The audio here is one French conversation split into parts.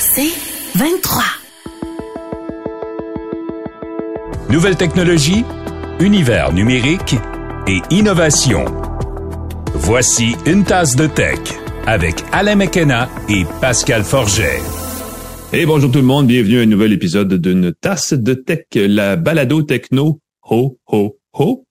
C'est 23. Nouvelle technologie, univers numérique et innovation. Voici une tasse de tech avec Alain McKenna et Pascal Forget. Et bonjour tout le monde, bienvenue à un nouvel épisode d'une tasse de tech, la balado techno. Ho, ho, ho.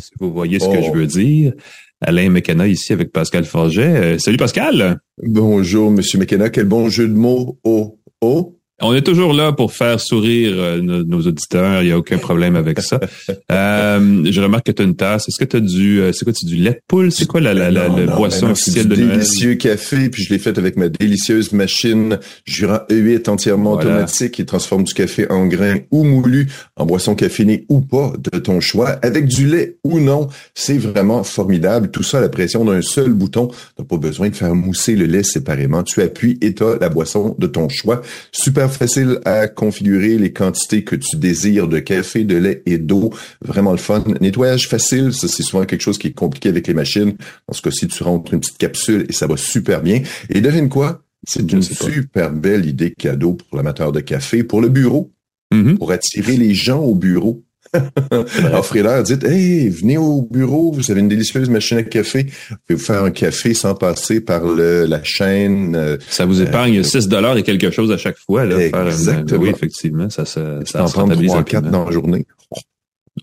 Si vous voyez ce que je veux dire. Alain McKenna ici avec Pascal Forget. Euh, salut Pascal. Bonjour Monsieur McKenna, quel bon jeu de mots. Oh, oh. On est toujours là pour faire sourire euh, nos, auditeurs. Il n'y a aucun problème avec ça. euh, je remarque que tu as une tasse. Est-ce que tu as du, euh, c'est quoi, du lait de poule? C'est quoi la, la, la, boisson officielle de Noël? délicieux café, puis je l'ai fait avec ma délicieuse machine Jura E8 entièrement automatique qui transforme du café en grain ou moulu en boisson caféinée ou pas de ton choix, avec du lait ou non. C'est vraiment formidable. Tout ça à la pression d'un seul bouton. Tu pas besoin de faire mousser le lait séparément. Tu appuies et tu as la boisson de ton choix. Super facile à configurer les quantités que tu désires de café, de lait et d'eau. Vraiment le fun. Nettoyage facile, ça c'est souvent quelque chose qui est compliqué avec les machines. Dans ce cas-ci, tu rentres une petite capsule et ça va super bien. Et devine quoi? C'est une super belle idée cadeau pour l'amateur de café, pour le bureau, mm-hmm. pour attirer les gens au bureau. Offrez-leur, dites, hey, venez au bureau, vous avez une délicieuse machine à café. Vous pouvez vous faire un café sans passer par le, la chaîne. Euh, ça vous épargne 6 euh, dollars et quelque chose à chaque fois. Là, Exactement. oui, effectivement, ça, ça, ça en prend 3 4 dans la journée.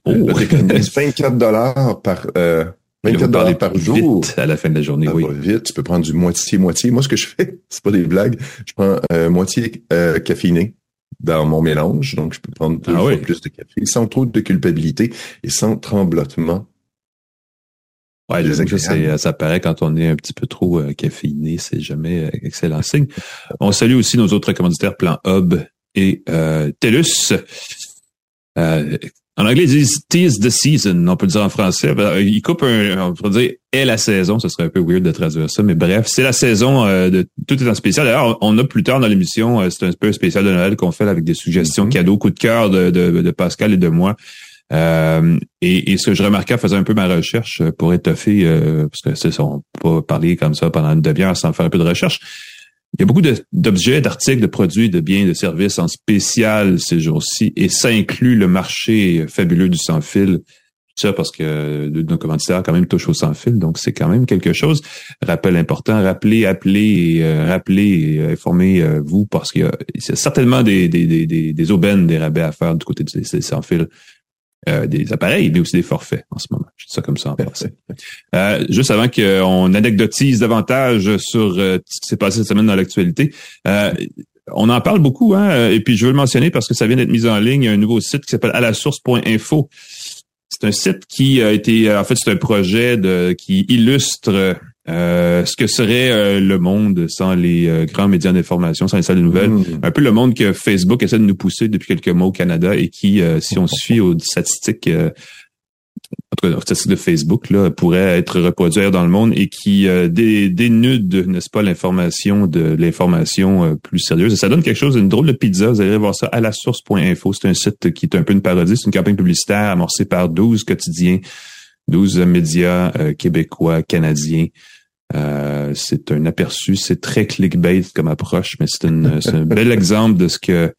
Oh. 24 dollars par... Euh, 24 dollars par jour. Vite à la fin de la journée, oui. vite, tu peux prendre du moitié-moitié. Moi, ce que je fais, c'est pas des blagues. Je prends euh, moitié euh, caféiné, dans mon mélange, donc je peux prendre deux ah fois plus de café sans trop de culpabilité et sans tremblotement. Ouais, ça, ça paraît quand on est un petit peu trop euh, caféiné, c'est jamais euh, excellent signe. On salue aussi nos autres commanditaires Plan Hub et euh, TELUS. Euh, en anglais, ils disent tease the season, on peut le dire en français. Ben, ils coupent un, on pourrait dire est la saison, ce serait un peu weird de traduire ça, mais bref, c'est la saison euh, de tout est en spécial. D'ailleurs, on a plus tard dans l'émission, euh, c'est un peu spécial de Noël qu'on fait avec des suggestions, mm-hmm. cadeaux, coup de cœur de, de, Pascal et de moi. Euh, et, ce que je remarquais en faisant un peu ma recherche pour étoffer, parce que c'est on peut pas parler comme ça pendant une demi-heure sans faire un peu de recherche. Il y a beaucoup d'objets, d'articles, de produits, de biens, de services en spécial ces jours-ci, et ça inclut le marché fabuleux du sans-fil. Ça parce que nos commanditaires quand même touchent au sans-fil, donc c'est quand même quelque chose. Rappel important, rappelez, appelez, euh, rappelez euh, informez-vous parce qu'il y, a certainement des, des, des, des, aubaines, des rabais à faire du côté du sans-fil. Euh, des appareils, mais aussi des forfaits en ce moment. Ça comme ça en passé. Euh, juste avant qu'on anecdotise davantage sur euh, ce qui s'est passé cette semaine dans l'actualité, on en parle beaucoup, hein, et puis je veux le mentionner parce que ça vient d'être mis en ligne. Un nouveau site qui s'appelle alasource.info. C'est un site qui a été, en fait, c'est un projet de, qui illustre euh, ce que serait euh, le monde sans les euh, grands médias d'information, sans les salles de nouvelles? Hmm. Un peu le monde que Facebook essaie de nous pousser depuis quelques mois au Canada et qui, si on suit aux statistiques, en tout cas, aux statistiques de Facebook, là, pourrait être reproduit dans le monde et qui dénude, n'est-ce pas, l'information de l'information plus sérieuse. Et ça donne quelque chose, une drôle de pizza. Vous allez voir ça à la source.info. C'est un site qui est un peu une parodie. C'est une campagne publicitaire amorcée par 12 quotidiens 12 médias québécois, canadiens, euh, c'est un aperçu, c'est très clickbait comme approche, mais c'est un bel exemple de ce que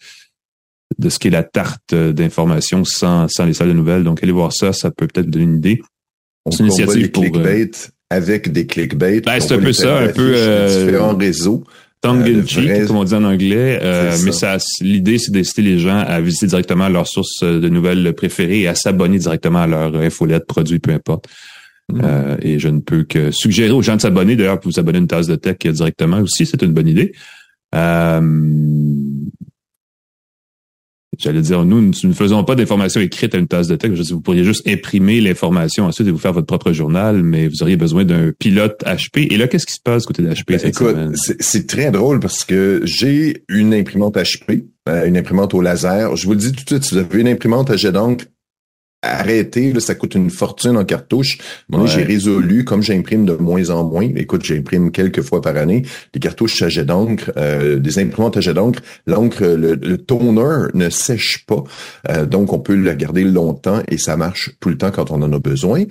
de ce qu'est la tarte d'information sans, sans les salles de nouvelles. Donc, allez voir ça, ça peut peut-être donner une idée. C'est une initiative pour... Clickbait avec des clickbait. Ben, c'est un peu ça, un peu... Euh, différents réseaux. Tongue in euh, cheek, comme on dit en anglais. Euh, mais ça, l'idée, c'est d'inciter les gens à visiter directement leur source de nouvelles préférées et à s'abonner directement à leur infolette, produit, peu importe. Mm. Euh, et je ne peux que suggérer aux gens de s'abonner. D'ailleurs, pour vous abonner à une tasse de tech directement aussi, c'est une bonne idée. Euh, J'allais dire, nous, nous ne faisons pas d'informations écrites à une tasse de tech. Je vous pourriez juste imprimer l'information ensuite et vous faire votre propre journal, mais vous auriez besoin d'un pilote HP. Et là, qu'est-ce qui se passe côté d'HP ben, Écoute, c'est très drôle parce que j'ai une imprimante HP, euh, une imprimante au laser. Je vous le dis tout de suite, si vous avez une imprimante à jet d'encre, arrêter, là, ça coûte une fortune en cartouche. Moi, j'ai résolu, comme j'imprime de moins en moins, écoute, j'imprime quelques fois par année, des cartouches à jet d'encre, euh, des imprimantes à jet d'encre, l'encre, le, toner ne sèche pas, euh, donc on peut la garder longtemps et ça marche tout le temps quand on en a besoin.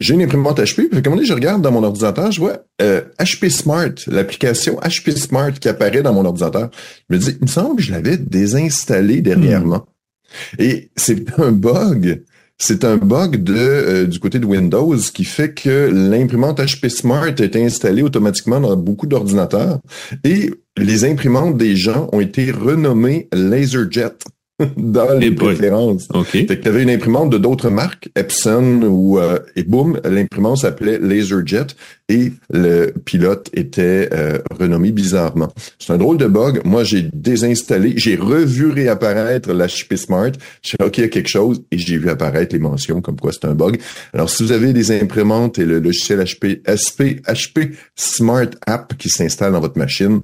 j'ai une imprimante HP, puis comme je regarde dans mon ordinateur, je vois HP euh, Smart, l'application HP Smart qui apparaît dans mon ordinateur. Je me dis, il me semble que je l'avais désinstallé dernièrement. Hmm. Et c'est un bug. C'est un bug de euh, du côté de Windows qui fait que l'imprimante HP Smart est installée automatiquement dans beaucoup d'ordinateurs et les imprimantes des gens ont été renommées LaserJet. dans les préférences. Okay. Fait que tu avais une imprimante de d'autres marques, Epson ou euh, et boum, l'imprimante s'appelait LaserJet et le pilote était euh, renommé bizarrement. C'est un drôle de bug. Moi, j'ai désinstallé, j'ai revu réapparaître la HP Smart. J'ai dit, OK, il y a quelque chose et j'ai vu apparaître les mentions comme quoi c'est un bug. Alors, si vous avez des imprimantes et le logiciel HP, SP, HP Smart App qui s'installe dans votre machine,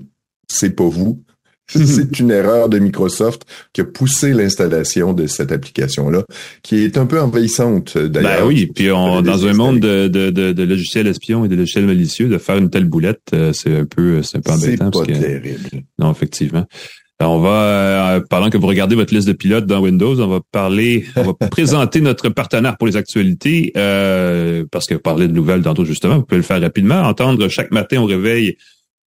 c'est pas vous c'est une erreur de Microsoft qui a poussé l'installation de cette application-là, qui est un peu envahissante d'ailleurs. Ben oui, puis on, dans un monde de, de, de, logiciels espions et de logiciels malicieux, de faire une telle boulette, euh, c'est un peu, c'est un peu embêtant. C'est pas terrible. Non, effectivement. on va, euh, pendant que vous regardez votre liste de pilotes dans Windows, on va parler, on va présenter notre partenaire pour les actualités, euh, parce que parler de nouvelles tantôt justement, vous pouvez le faire rapidement, entendre chaque matin au réveil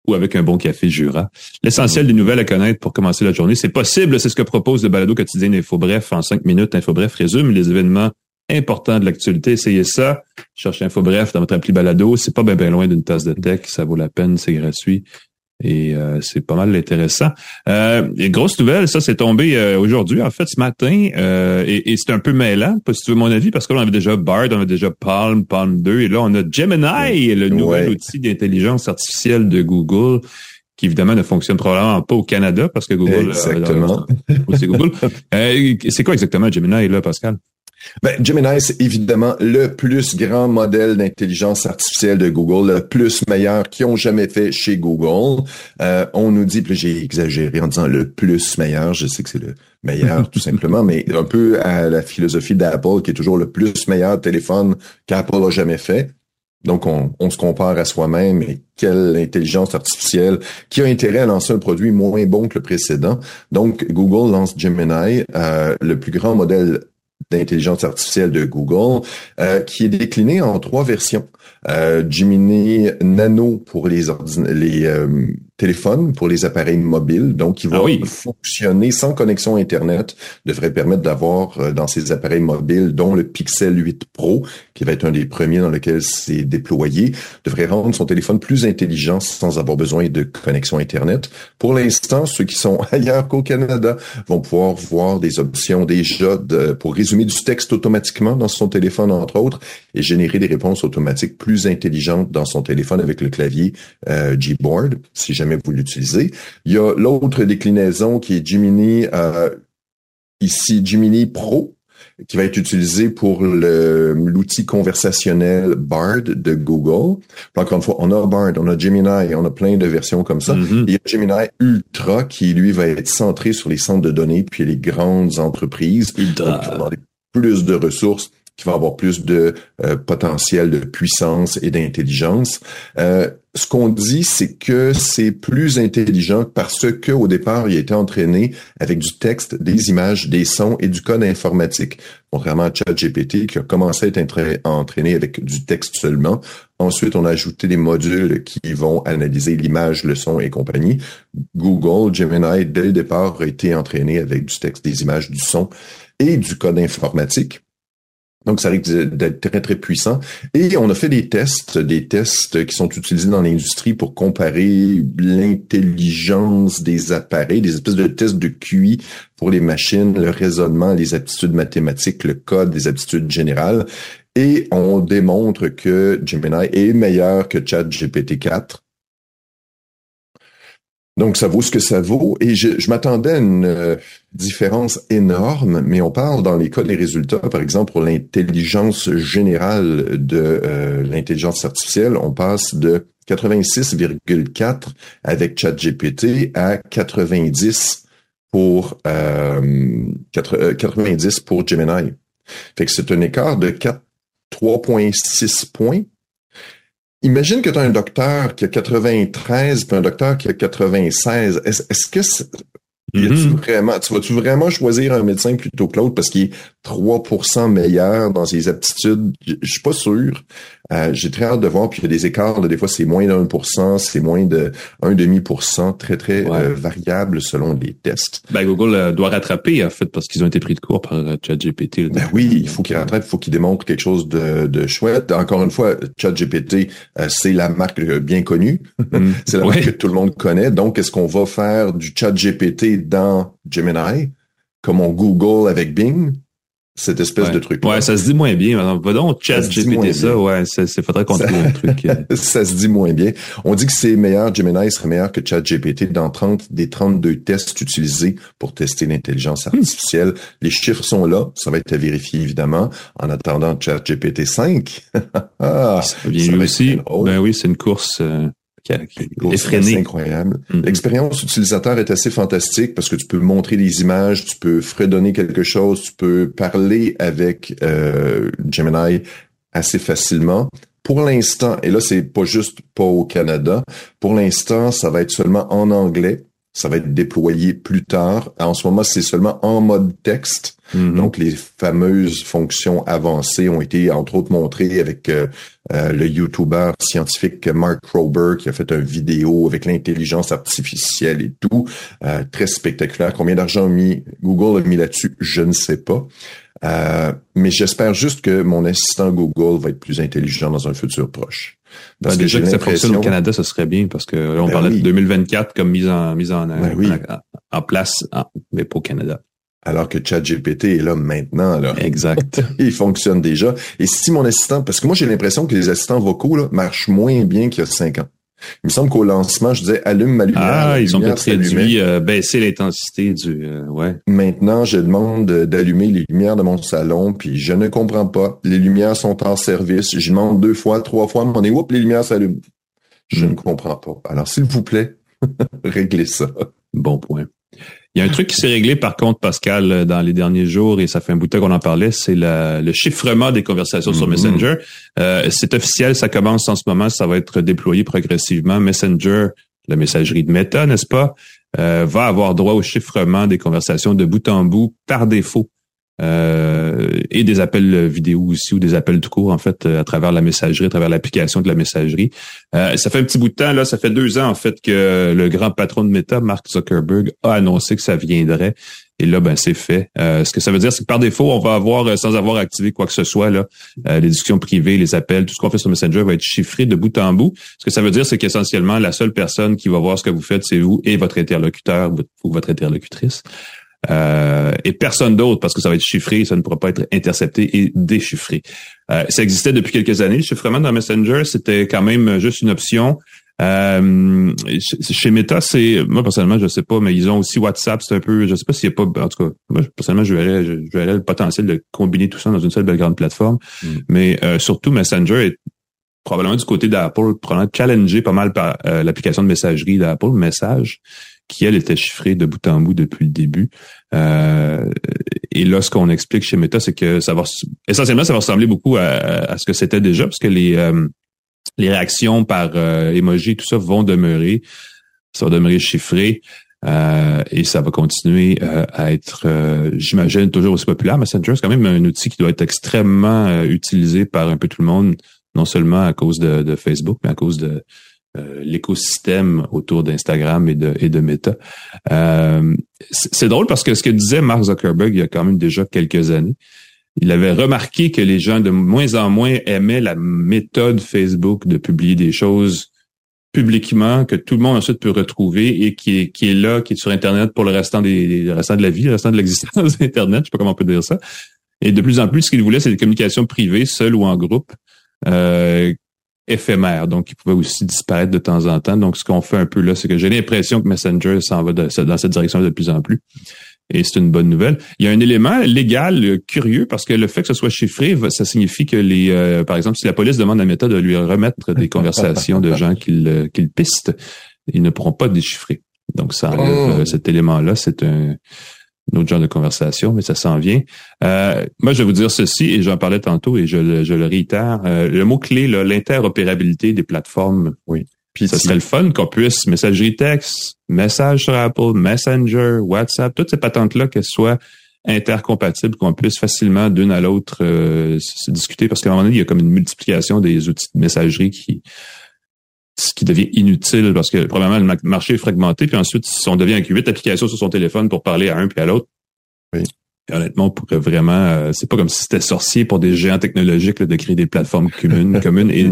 ou avec un bon café Jura. L'essentiel des nouvelles à connaître pour commencer la journée, c'est possible, c'est ce que propose le balado quotidien d'InfoBref en cinq minutes. InfoBref résume les événements importants de l'actualité. Essayez ça. Cherchez InfoBref dans votre appli balado. C'est pas bien loin d'une tasse de tech. Ça vaut la peine. C'est gratuit. Et euh, c'est pas mal intéressant. Euh, et grosse nouvelle, ça c'est tombé euh, aujourd'hui, en fait, ce matin. Euh, et, et c'est un peu mêlant, si tu veux mon avis, parce que là, on avait déjà Bard, on avait déjà Palm, Palm 2, et là, on a Gemini, le nouvel outil d'intelligence artificielle de Google qui évidemment ne fonctionne probablement pas au Canada parce que Google. Exactement. c'est Google. c'est quoi exactement Gemini là, Pascal? Ben, Gemini, c'est évidemment le plus grand modèle d'intelligence artificielle de Google, le plus meilleur qu'ils ont jamais fait chez Google. Euh, on nous dit, puis j'ai exagéré en disant le plus meilleur, je sais que c'est le meilleur tout simplement, mais un peu à la philosophie d'Apple, qui est toujours le plus meilleur téléphone qu'Apple a jamais fait. Donc, on, se compare à soi-même et quelle intelligence artificielle qui a intérêt à lancer un produit moins bon que le précédent. Donc, Google lance Gemini, euh, le plus grand modèle d'intelligence artificielle de Google, euh, qui est décliné en trois versions. Euh, Gemini Nano pour les, les euh, téléphones, pour les appareils mobiles, donc qui va ah fonctionner sans connexion Internet, devrait permettre d'avoir euh, dans ces appareils mobiles, dont le Pixel 8 Pro, qui va être un des premiers dans lequel c'est déployé, devrait rendre son téléphone plus intelligent sans avoir besoin de connexion Internet. Pour l'instant, ceux qui sont ailleurs qu'au Canada vont pouvoir voir des options déjà de, pour résumer du texte automatiquement dans son téléphone, entre autres, et générer des réponses automatiques plus intelligente dans son téléphone avec le clavier euh, Gboard, si jamais vous l'utilisez. Il y a l'autre déclinaison qui est Gemini, euh, ici Gemini Pro, qui va être utilisé pour l'outil conversationnel Bard de Google. encore une fois, on a Bard, on a Gemini, on a plein de versions comme ça. Mm-hmm. Il y a Gemini Ultra qui, lui, va être centré sur les centres de données puis les grandes entreprises. Donc, plus de ressources qui va avoir plus de euh, potentiel de puissance et d'intelligence. Euh, ce qu'on dit, c'est que c'est plus intelligent parce que au départ, il a été entraîné avec du texte, des images, des sons et du code informatique. Contrairement à ChatGPT qui a commencé à être entraîné avec du texte seulement. Ensuite, on a ajouté des modules qui vont analyser l'image, le son et compagnie. Google, Gemini, dès le départ, a été entraîné avec du texte, des images, du son et du code informatique. Donc, ça risque d'être très, très puissant. Et on a fait des tests, des tests qui sont utilisés dans l'industrie pour comparer l'intelligence des appareils, des espèces de tests de QI pour les machines, le raisonnement, les aptitudes mathématiques, le code, les aptitudes générales. Et on démontre que Gemini est meilleur que ChatGPT 4 donc, ça vaut ce que ça vaut. Et je, je m'attendais à une euh, différence énorme, mais on parle dans les cas des résultats, par exemple, pour l'intelligence générale de euh, l'intelligence artificielle, on passe de 86,4 avec ChatGPT à 90 pour euh, 90 pour Gemini. Fait que c'est un écart de 3,6 points Imagine que tu as un docteur qui a 93 puis un docteur qui a 96. Est-ce que Mm-hmm. vraiment, tu vas-tu vraiment choisir un médecin plutôt que l'autre parce qu'il est 3% meilleur dans ses aptitudes? Je, suis pas sûr. Euh, j'ai très hâte de voir. Puis il y a des écarts. des fois, c'est moins d'un pour cent, c'est moins de un demi pour cent, très très euh, variable selon les tests. Ben, Google euh, doit rattraper en fait parce qu'ils ont été pris de court par ChatGPT. Ben oui, il faut qu'il rattrape, il faut qu'il démontre quelque chose de, de chouette. Encore une fois, ChatGPT, c'est la marque bien connue. Mm. c'est la marque que tout le monde connaît. Donc, est-ce qu'on va faire du ChatGPT dans Gemini, comme on Google avec Bing, cette espèce de truc. Ouais, ça se dit moins bien. Va donc chat GPT ça, ouais, c'est faudrait qu'on trouve un truc. Euh. ça se dit moins bien. On dit que c'est meilleur, Gemini serait meilleur que ChatGPT dans 30 des 32 tests utilisés pour tester l'intelligence hmm. artificielle. Les chiffres sont là, ça va être à vérifier évidemment. En attendant ChatGPT 5. ah, ça vient aussi. Ben oui, c'est une course. Euh, c'est incroyable. Mm. L'expérience utilisateur est assez fantastique parce que tu peux montrer des images, tu peux fredonner quelque chose, tu peux parler avec euh, Gemini assez facilement. Pour l'instant, et là c'est pas juste pas au Canada, pour l'instant ça va être seulement en anglais ça va être déployé plus tard. En ce moment, c'est seulement en mode texte. Mm-hmm. Donc, les fameuses fonctions avancées ont été, entre autres, montrées avec euh, euh, le YouTuber scientifique Mark Krober qui a fait une vidéo avec l'intelligence artificielle et tout. Euh, très spectaculaire. Combien d'argent a mis Google a mis là-dessus? Je ne sais pas. mais j'espère juste que mon assistant Google va être plus intelligent dans un futur proche. Parce ben, que déjà que ça fonctionne au Canada, ce serait bien parce que on ben parlait de 2024 comme mise en mise en, ben en, place, mais pas au Canada. Alors que ChatGPT est là maintenant. Là. Exact. Il fonctionne déjà. Et si mon assistant, parce que moi j'ai l'impression que les assistants vocaux là, marchent moins bien qu'il y a cinq ans. Il me semble qu'au lancement, je disais allume ma lumière. Ah, ils ont peut-être réduit, euh, baisser l'intensité du. Euh, ouais. Maintenant, je demande d'allumer les lumières de mon salon, puis je ne comprends pas. Les lumières sont en service. Je demande deux fois, trois fois, on est oups, les lumières s'allument. Je ne comprends pas. Alors, s'il vous plaît, réglez ça. Bon point. Il y a un truc qui s'est réglé par contre, Pascal, euh, dans les derniers jours, et ça fait un bout de temps qu'on en parlait, c'est le chiffrement des conversations sur mm-hmm. Messenger. Euh, c'est officiel, ça commence en ce moment, ça va être déployé progressivement. Messenger, la messagerie de Meta, n'est-ce pas, euh, va avoir droit au chiffrement des conversations de bout en bout par défaut. Euh, et des appels vidéo aussi ou des appels tout court en fait à travers la messagerie, à travers l'application de la messagerie. Euh, ça fait un petit bout de temps là, ça fait deux ans en fait que le grand patron de Meta, Mark Zuckerberg, a annoncé que ça viendrait. Et là, ben c'est fait. Euh, ce que ça veut dire, c'est que par défaut, on va avoir, sans avoir activé quoi que ce soit, là, les discussions privées, les appels, tout ce qu'on fait sur Messenger va être chiffré de bout en bout. Ce que ça veut dire, c'est qu'essentiellement, la seule personne qui va voir ce que vous faites, c'est vous et votre interlocuteur ou votre interlocutrice. Euh, et personne d'autre parce que ça va être chiffré, ça ne pourra pas être intercepté et déchiffré. Euh, ça existait depuis quelques années. Le chiffrement dans Messenger, c'était quand même juste une option. Euh, chez Meta, c'est moi personnellement, je sais pas, mais ils ont aussi WhatsApp. C'est un peu, je sais pas s'il y a pas, en tout cas, moi personnellement, je verrais, je, verrais le potentiel de combiner tout ça dans une seule belle grande plateforme. Mm. Mais surtout, Messenger est probablement du côté d'Apple, probablement challengé pas mal par l'application de messagerie d'Apple, Message qui, elle, était chiffrée de bout en bout depuis le début. Euh, et là, ce qu'on explique chez Meta, c'est que ça va essentiellement, ça va ressembler beaucoup à, ce que c'était déjà, parce que les, euh, les réactions par euh, emoji, tout ça vont demeurer. Ça va demeurer chiffré. et ça va continuer à être, j'imagine, toujours aussi populaire. Messenger, c'est quand même un outil qui doit être extrêmement utilisé par un peu tout le monde, non seulement à cause de Facebook, mais à cause de, euh, l'écosystème autour d'Instagram et de, et de Meta. Euh, c'est drôle parce que ce que disait Mark Zuckerberg il y a quand même déjà quelques années, il avait remarqué que les gens de moins en moins aimaient la méthode Facebook de publier des choses publiquement que tout le monde ensuite peut retrouver et qui est, qui est là, qui est sur Internet pour le restant des, le restant de la vie, le restant de l'existence d'Internet, je sais pas comment on peut dire ça. Et de plus en plus, ce qu'il voulait, c'est des communications privées, seules ou en groupe, euh, éphémère, donc il pouvait aussi disparaître de temps en temps. Donc, ce qu'on fait un peu là, c'est que j'ai l'impression que Messenger s'en va dans cette direction de plus en plus. Et c'est une bonne nouvelle. Il y a un élément légal euh, curieux parce que le fait que ce soit chiffré, ça signifie que les, euh, par exemple, si la police demande à Meta de lui remettre des conversations de gens qu'il euh, qu'il piste, ils ne pourront pas déchiffrer. Donc, ça enlève oh. cet élément-là. C'est un, un autre genre de conversation, mais ça s'en vient. Euh, moi, je vais vous dire ceci, et j'en parlais tantôt, et je, le, je le réitère. Euh, le mot-clé, l'interopérabilité des plateformes oui. Puis ça serait le fun qu'on puisse messagerie texte, message sur Apple, Messenger, WhatsApp, toutes ces patentes-là qu'elles soient intercompatibles, qu'on puisse facilement d'une à l'autre euh, se discuter, parce qu'à un moment donné, il y a comme une multiplication des outils de messagerie qui ce qui devient inutile parce que probablement le marché est fragmenté, puis ensuite, si on devient avec huit applications sur son téléphone pour parler à un puis à l'autre, oui. honnêtement, on pourrait vraiment, euh, c'est pas comme si c'était sorcier pour des géants technologiques de créer des plateformes communes, communes et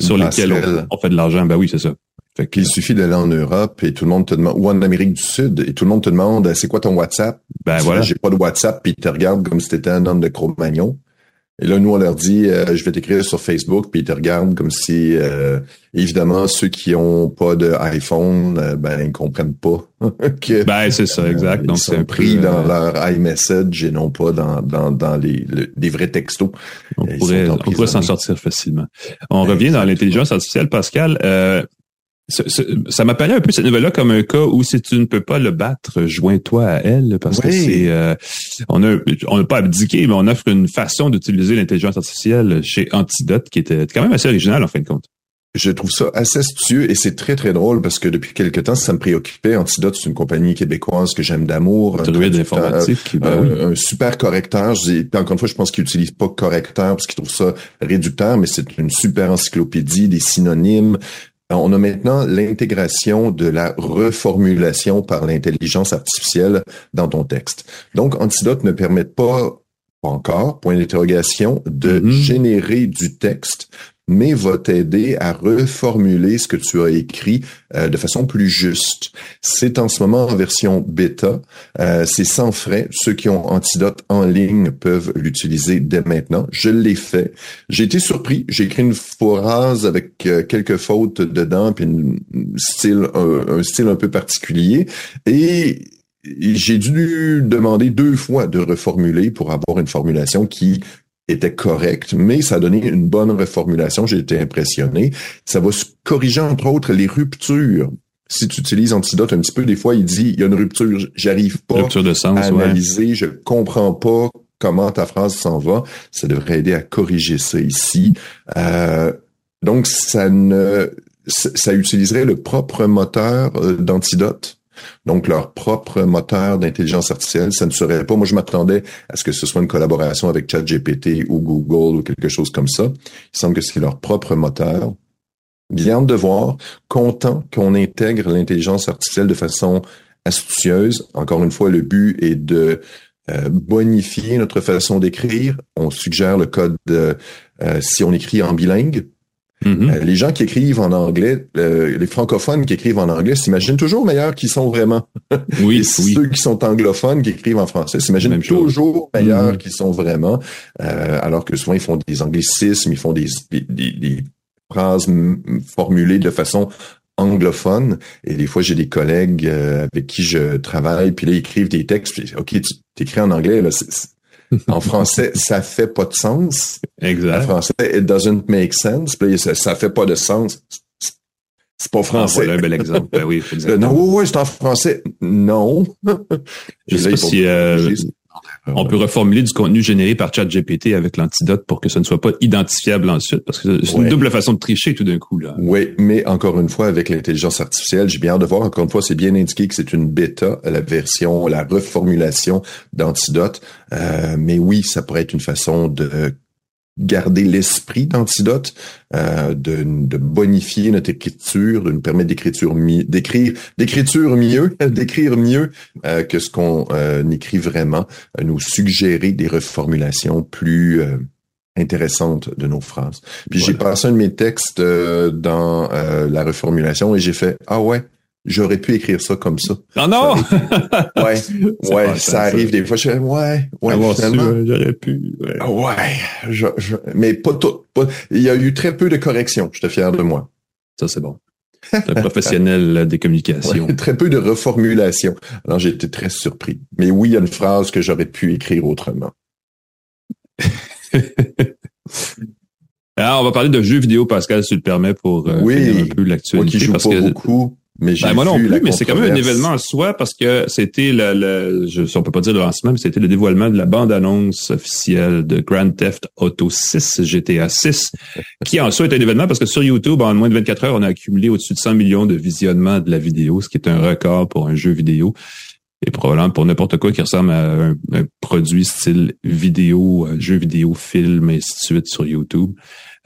sur lesquelles on, fait de l'argent. Ben oui, c'est ça. Fait il suffit d'aller en Europe et tout le monde te demande, ou en Amérique du Sud, et tout le monde te demande, c'est quoi ton WhatsApp? Ben voilà. J'ai pas de WhatsApp, puis ils te regardent comme si t'étais un homme de Cro-Magnon. Et là, nous, on leur dit, euh, je vais t'écrire sur Facebook, puis ils te regardent comme si, euh, évidemment, ceux qui ont pas de iPhone, euh, ben, ils comprennent pas. que, ben, c'est ça, exact. Donc, c'est pris dans leur iMessage et non pas dans, dans, dans les, les vrais textos. On pourrait, on pourrait s'en sortir facilement. On revient dans l'intelligence artificielle, Pascal. Ça, m'apparaît un peu cette nouvelle-là comme un cas où si tu ne peux pas le battre, joins-toi à elle parce que c'est euh, on a on n'a pas abdiqué, mais on offre une façon d'utiliser l'intelligence artificielle chez Antidote qui était quand même assez original en fin de compte. Je trouve ça assez astucieux et c'est très très drôle parce que depuis quelque temps ça me préoccupait. Antidote c'est une compagnie québécoise que j'aime d'amour, un, informatique, ben un, super correcteur. encore une fois je pense qu'ils n'utilisent pas correcteur parce qu'ils trouvent ça réducteur, mais c'est une super encyclopédie, des synonymes, on a maintenant l'intégration de la reformulation par l'intelligence artificielle dans ton texte. Donc, Antidote ne permet pas encore, point d'interrogation, de mm-hmm. générer du texte mais va t'aider à reformuler ce que tu as écrit euh, de façon plus juste. C'est en ce moment en version bêta. Euh, c'est sans frais. Ceux qui ont Antidote en ligne peuvent l'utiliser dès maintenant. Je l'ai fait. J'ai été surpris. J'ai écrit une phrase avec euh, quelques fautes dedans, puis style, un, un style un peu particulier. Et j'ai dû demander deux fois de reformuler pour avoir une formulation qui était correct, mais ça a donné une bonne reformulation. J'ai été impressionné. Ça va corriger, entre autres, les ruptures. Si tu utilises Antidote un petit peu, des fois, il dit, il y a une rupture, j'arrive pas de sens, à analyser, je comprends pas comment ta phrase s'en va. Ça devrait aider à corriger ça ici. Euh, donc, ça ne, ça utiliserait le propre moteur euh, d'Antidote donc leur propre moteur d'intelligence artificielle. Ça ne serait pas, moi je m'attendais à ce que ce soit une collaboration avec ChatGPT ou Google ou quelque chose comme ça. Il semble que c'est leur propre moteur. Bien de voir, content qu'on intègre l'intelligence artificielle de façon astucieuse. Encore une fois, le but est de euh, bonifier notre façon d'écrire. On suggère le code euh, si on écrit en bilingue, Mm-hmm. Euh, les gens qui écrivent en anglais, euh, les francophones qui écrivent en anglais s'imaginent toujours meilleurs qu'ils sont vraiment. Oui, Ceux qui sont anglophones qui écrivent en français s'imaginent toujours meilleurs mm-hmm. qu'ils sont vraiment, euh, alors que souvent ils font des anglicismes, ils font des, des, des, phrases formulées de façon anglophone. Et des fois, j'ai des collègues avec qui je travaille, puis là, ils écrivent des textes. Puis, OK, tu écris en anglais, là, en français, ça fait pas de sens. Exact. En français, it doesn't make sense. Puis ça, ça fait pas de sens. C'est pas français. Ah, voilà un bel exemple. Ben oui, non, oui, oui, c'est en français. Non. Je sais pas si euh, on peut reformuler du contenu généré par ChatGPT avec l'antidote pour que ça ne soit pas identifiable ensuite, parce que c'est une double façon de tricher tout d'un coup. Là. Oui, mais encore une fois, avec l'intelligence artificielle, j'ai bien hâte de voir. Encore une fois, c'est bien indiqué que c'est une bêta, la version, la reformulation d'antidote. Euh, mais oui, ça pourrait être une façon de garder l'esprit d'antidote, euh, de, de, bonifier notre écriture, de nous permettre d'écriture d'écrire d'écriture mieux, d'écrire mieux euh, que ce qu'on euh, écrit vraiment, nous suggérer des reformulations plus intéressantes de nos phrases. Puis j'ai passé un de mes textes dans la reformulation et j'ai fait ah ouais j'aurais pu écrire ça comme ça. Ah non! ouais, ouais, ça arrive des fois. Je fais, ouais, ouais, finalement. J'aurais pu. Ouais, ouais je, je, mais pas tout. il y a eu très peu de corrections. J'étais fier de moi. Ça, c'est bon. un professionnel des communications. très peu de reformulation. Alors, j'ai été très surpris. Mais oui, il y a une phrase que j'aurais pu écrire autrement. Alors, on va parler de jeux vidéo, Pascal, si tu le permets, pour euh, oui, un peu l'actualité. Moi qui joue pas beaucoup, Mais j'ai ben, moi non plus, mais c'est quand même un événement en soi parce que c'était le, le je, on peut pas dire le lancement, mais c'était le dévoilement de la bande-annonce officielle de Grand Theft Auto 6, GTA 6, qui en soi est un événement parce que sur YouTube, en moins de 24 heures, on a accumulé au-dessus de 100 millions de visionnements de la vidéo, ce qui est un record pour un jeu vidéo et probablement pour n'importe quoi qui ressemble à un, produit style vidéo, euh, jeu vidéo, film, et ainsi de suite sur YouTube.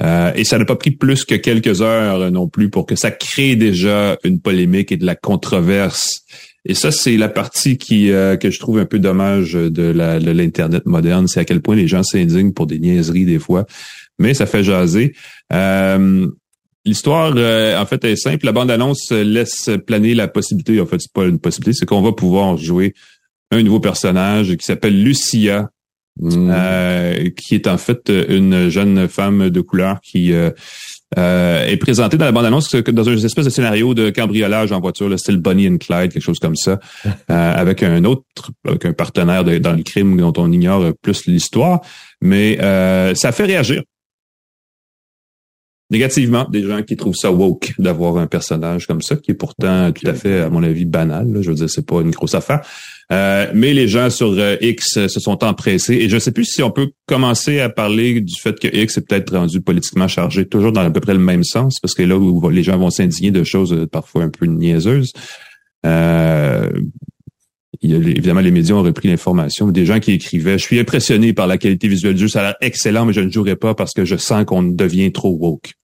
Euh, et ça n'a pas pris plus que quelques heures non plus pour que ça crée déjà une polémique et de la controverse. Et ça, c'est la partie qui euh, que je trouve un peu dommage de l'internet moderne, c'est à quel point les gens s'indignent pour des niaiseries des fois, mais ça fait jaser. L'histoire, en fait, est simple. La bande-annonce laisse planer la possibilité, en fait, c'est pas une possibilité, c'est qu'on va pouvoir jouer un nouveau personnage qui s'appelle Lucia, Mm. Euh, qui est en fait une jeune femme de couleur qui euh, euh, est présentée dans la bande-annonce dans une espèce de scénario de cambriolage en voiture, le style Bonnie and Clyde, quelque chose comme ça, avec un autre, avec un partenaire dans le crime dont on ignore plus l'histoire, mais ça fait réagir négativement des gens qui trouvent ça woke d'avoir un personnage comme ça, qui est pourtant tout à fait, à mon avis, banal. Je veux dire, c'est pas une grosse affaire. Euh, mais les gens sur euh, X se sont empressés. Et je ne sais plus si on peut commencer à parler du fait que X est peut-être rendu politiquement chargé, toujours dans à peu près le même sens, parce que là où les gens vont s'indigner de choses euh, parfois un peu niaiseuses. Euh, il y a, évidemment, les médias ont repris l'information. Des gens qui écrivaient Je suis impressionné par la qualité visuelle du jeu, ça a l'air excellent, mais je ne jouerai pas parce que je sens qu'on devient trop woke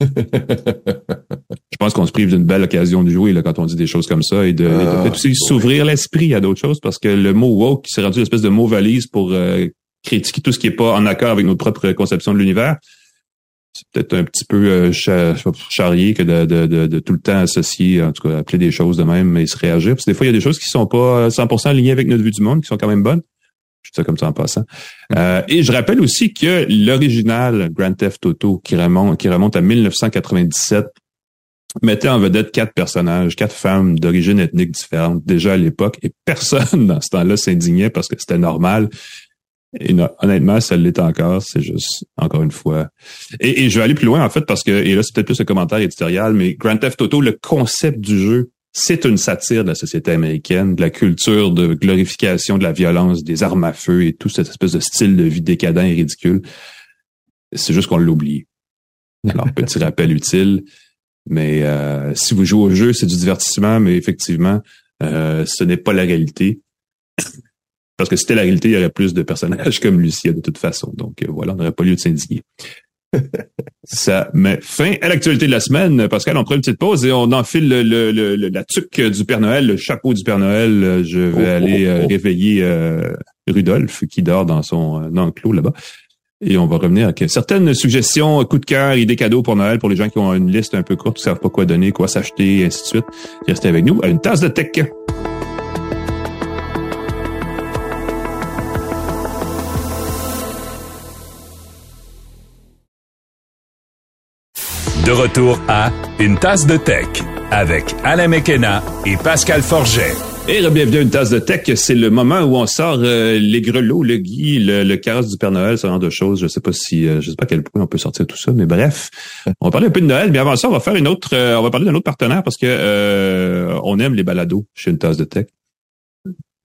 je pense qu'on se prive d'une belle occasion de jouer là, quand on dit des choses comme ça et de, ah, aussi s'ouvrir l'esprit à d'autres choses parce que le mot woke s'est rendu une espèce de mot valise pour euh, critiquer tout ce qui est pas en accord avec notre propre conception de l'univers. C'est peut-être un petit peu euh, charrier que de, de, de, tout le temps associer, en tout cas, appeler des choses de même mais se réagir. Parce que des fois, il y a des choses qui sont pas 100% alignées avec notre vue du monde, qui sont quand même bonnes. Je dis ça comme ça en passant. Euh, et je rappelle aussi que l'original Grand Theft Auto, qui remonte, qui remonte à 1997, mettait en vedette quatre personnages, quatre femmes d'origine ethnique différente déjà à l'époque, et personne dans ce temps-là s'indignait parce que c'était normal. Et honnêtement, ça l'est encore. C'est juste, encore une fois. Et, et, je vais aller plus loin, en fait, parce que, et là, c'est peut-être plus un commentaire éditorial, mais Grand Theft Auto, le concept du jeu c'est une satire de la société américaine, de la culture de glorification de la violence, des armes à feu et tout cette espèce de style de vie décadent et ridicule. C'est juste qu'on l'oublie. Alors, petit rappel utile. Mais euh, si vous jouez au jeu, c'est du divertissement, mais effectivement, euh, ce n'est pas la réalité. Parce que si c'était la réalité, il y aurait plus de personnages comme Lucia de toute façon. Donc euh, voilà, on n'aurait pas lieu de s'indigner. Ça met fin à l'actualité de la semaine. Pascal, on prend une petite pause et on enfile le, le, la tuque du Père Noël, le chapeau du Père Noël. Je vais oh, aller oh, euh, oh. réveiller euh, Rudolph qui dort dans son euh, enclos là-bas. Et on va revenir avec certaines suggestions, coups de cœur, idées cadeaux pour Noël pour les gens qui ont une liste un peu courte, qui savent pas quoi donner, quoi s'acheter, et ainsi de suite. Restez avec nous à une tasse de tech. De retour à Une tasse de tech avec Alain Mekena et Pascal Forget. Et bienvenue à Une tasse de tech. C'est le moment où on sort euh, les grelots, le gui, le, carrosse du Père Noël, ce genre de choses. Je sais pas si, euh, je sais pas à quel point on peut sortir tout ça, mais bref. On va parler un peu de Noël, mais avant ça, on va faire une autre, euh, on va parler d'un autre partenaire parce que on aime les balados chez Une tasse de tech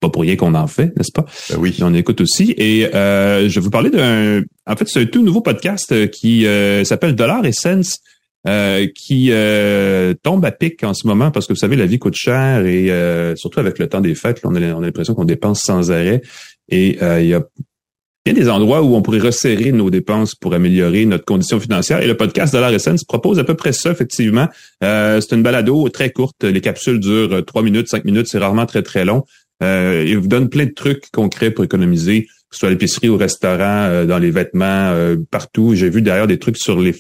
pas pour rien qu'on en fait, n'est-ce pas? Ben oui. On écoute aussi. Et je vais vous parler d'un... En fait, c'est un tout nouveau podcast qui s'appelle Dollar Essence. Euh, qui euh, tombe à pic en ce moment parce que vous savez, la vie coûte cher et euh, surtout avec le temps des fêtes, on a, l'impression qu'on dépense sans arrêt. Et il y a il des endroits où on pourrait resserrer nos dépenses pour améliorer notre condition financière. Et le podcast de l'ARSN propose à peu près ça, effectivement. c'est une balado très courte. Les capsules durent trois minutes, cinq minutes. C'est rarement très, très long. il vous donne plein de trucs concrets pour économiser, que ce soit à l'épicerie, au restaurant, dans les vêtements, partout. J'ai vu d'ailleurs des trucs sur les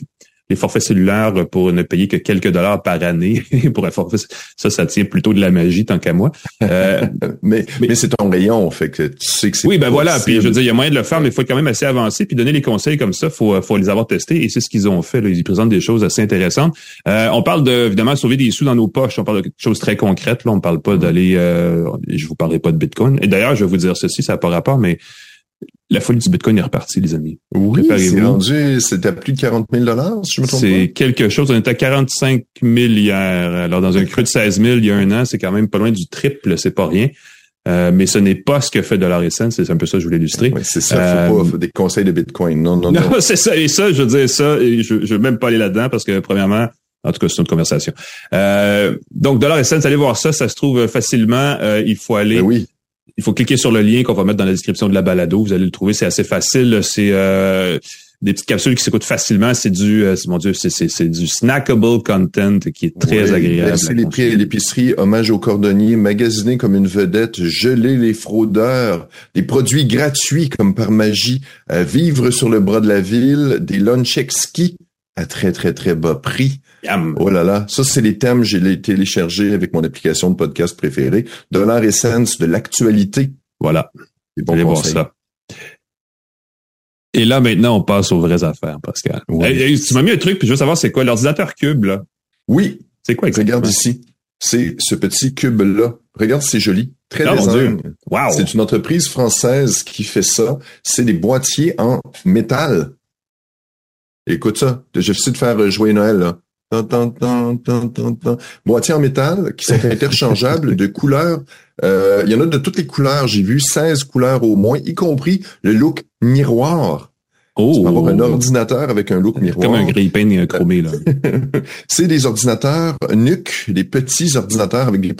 les forfaits cellulaires pour ne payer que quelques dollars par année pour un forfait. Ça, ça tient plutôt de la magie tant qu'à moi. Euh, mais mais, c'est ton rayon, fait que tu sais que c'est. Oui, ben voilà. Puis je veux dire, il y a moyen de le faire, mais il faut être quand même assez avancé. Puis donner les conseils comme ça, faut faut les avoir testés. Et c'est ce qu'ils ont fait. Là. Ils présentent des choses assez intéressantes. Euh, on parle de évidemment sauver des sous dans nos poches. On parle de quelque chose très concrètes. Là, on parle pas d'aller. Euh, je vous parlerai pas de Bitcoin. Et d'ailleurs, je vais vous dire ceci, ça n'a pas rapport, mais la folie du Bitcoin est repartie, les amis. Oui, c'est rendu, c'était à plus de 40 000 dollars, si je me trompe pas. C'est quelque chose. On était à 45 000 hier. Alors, dans un creux de 16 000 il y a un an, c'est quand même pas loin du triple, c'est pas rien. Euh, mais ce n'est pas ce que fait Dollar et c'est un peu ça que je voulais illustrer. Oui, c'est ça, faut pas euh, des conseils de Bitcoin. Non, non, non. Non, c'est ça, et ça, je veux dire ça, et je, je veux même pas aller là-dedans parce que premièrement, en tout cas, c'est une conversation. Euh, donc, Dollar Essence, allez voir ça, ça se trouve facilement. Euh, il faut aller. Ben oui. Il faut cliquer sur le lien qu'on va mettre dans la description de la balado. Vous allez le trouver, c'est assez facile. C'est euh, des petites capsules qui s'écoutent facilement. C'est du, euh, mon Dieu, c'est du snackable content qui est très agréable. Merci les prix et l'épicerie, hommage aux cordonniers, magasiner comme une vedette, geler les fraudeurs, des produits gratuits comme par magie, euh, vivre sur le bras de la ville, des lunch ski à très, très, très bas prix. Oh là là, ça, c'est les thèmes, j'ai les téléchargés avec mon application de podcast préférée. Dollar Essence, de l'actualité. Voilà. Allez voir ça. Et là, maintenant, on passe aux vraies affaires, Pascal. tu m'as mis un truc, puis je veux savoir c'est quoi l'ordinateur cube, là. Oui. C'est quoi exactement? Regarde ici. C'est ce petit cube-là. Regarde, c'est joli. Très oh, design. Wow. C'est une entreprise française qui fait ça. C'est des boîtiers en métal. Écoute ça. Je vais de faire jouer Noël, là. Boîtiers en métal qui sont interchangeables de couleurs. Euh, il y en a de toutes les couleurs. J'ai vu 16 couleurs au moins, y compris le look miroir. Oh. Tu avoir un ordinateur avec un look miroir. Comme un grille-pain chromé, là. c'est des ordinateurs NUC, des petits ordinateurs avec des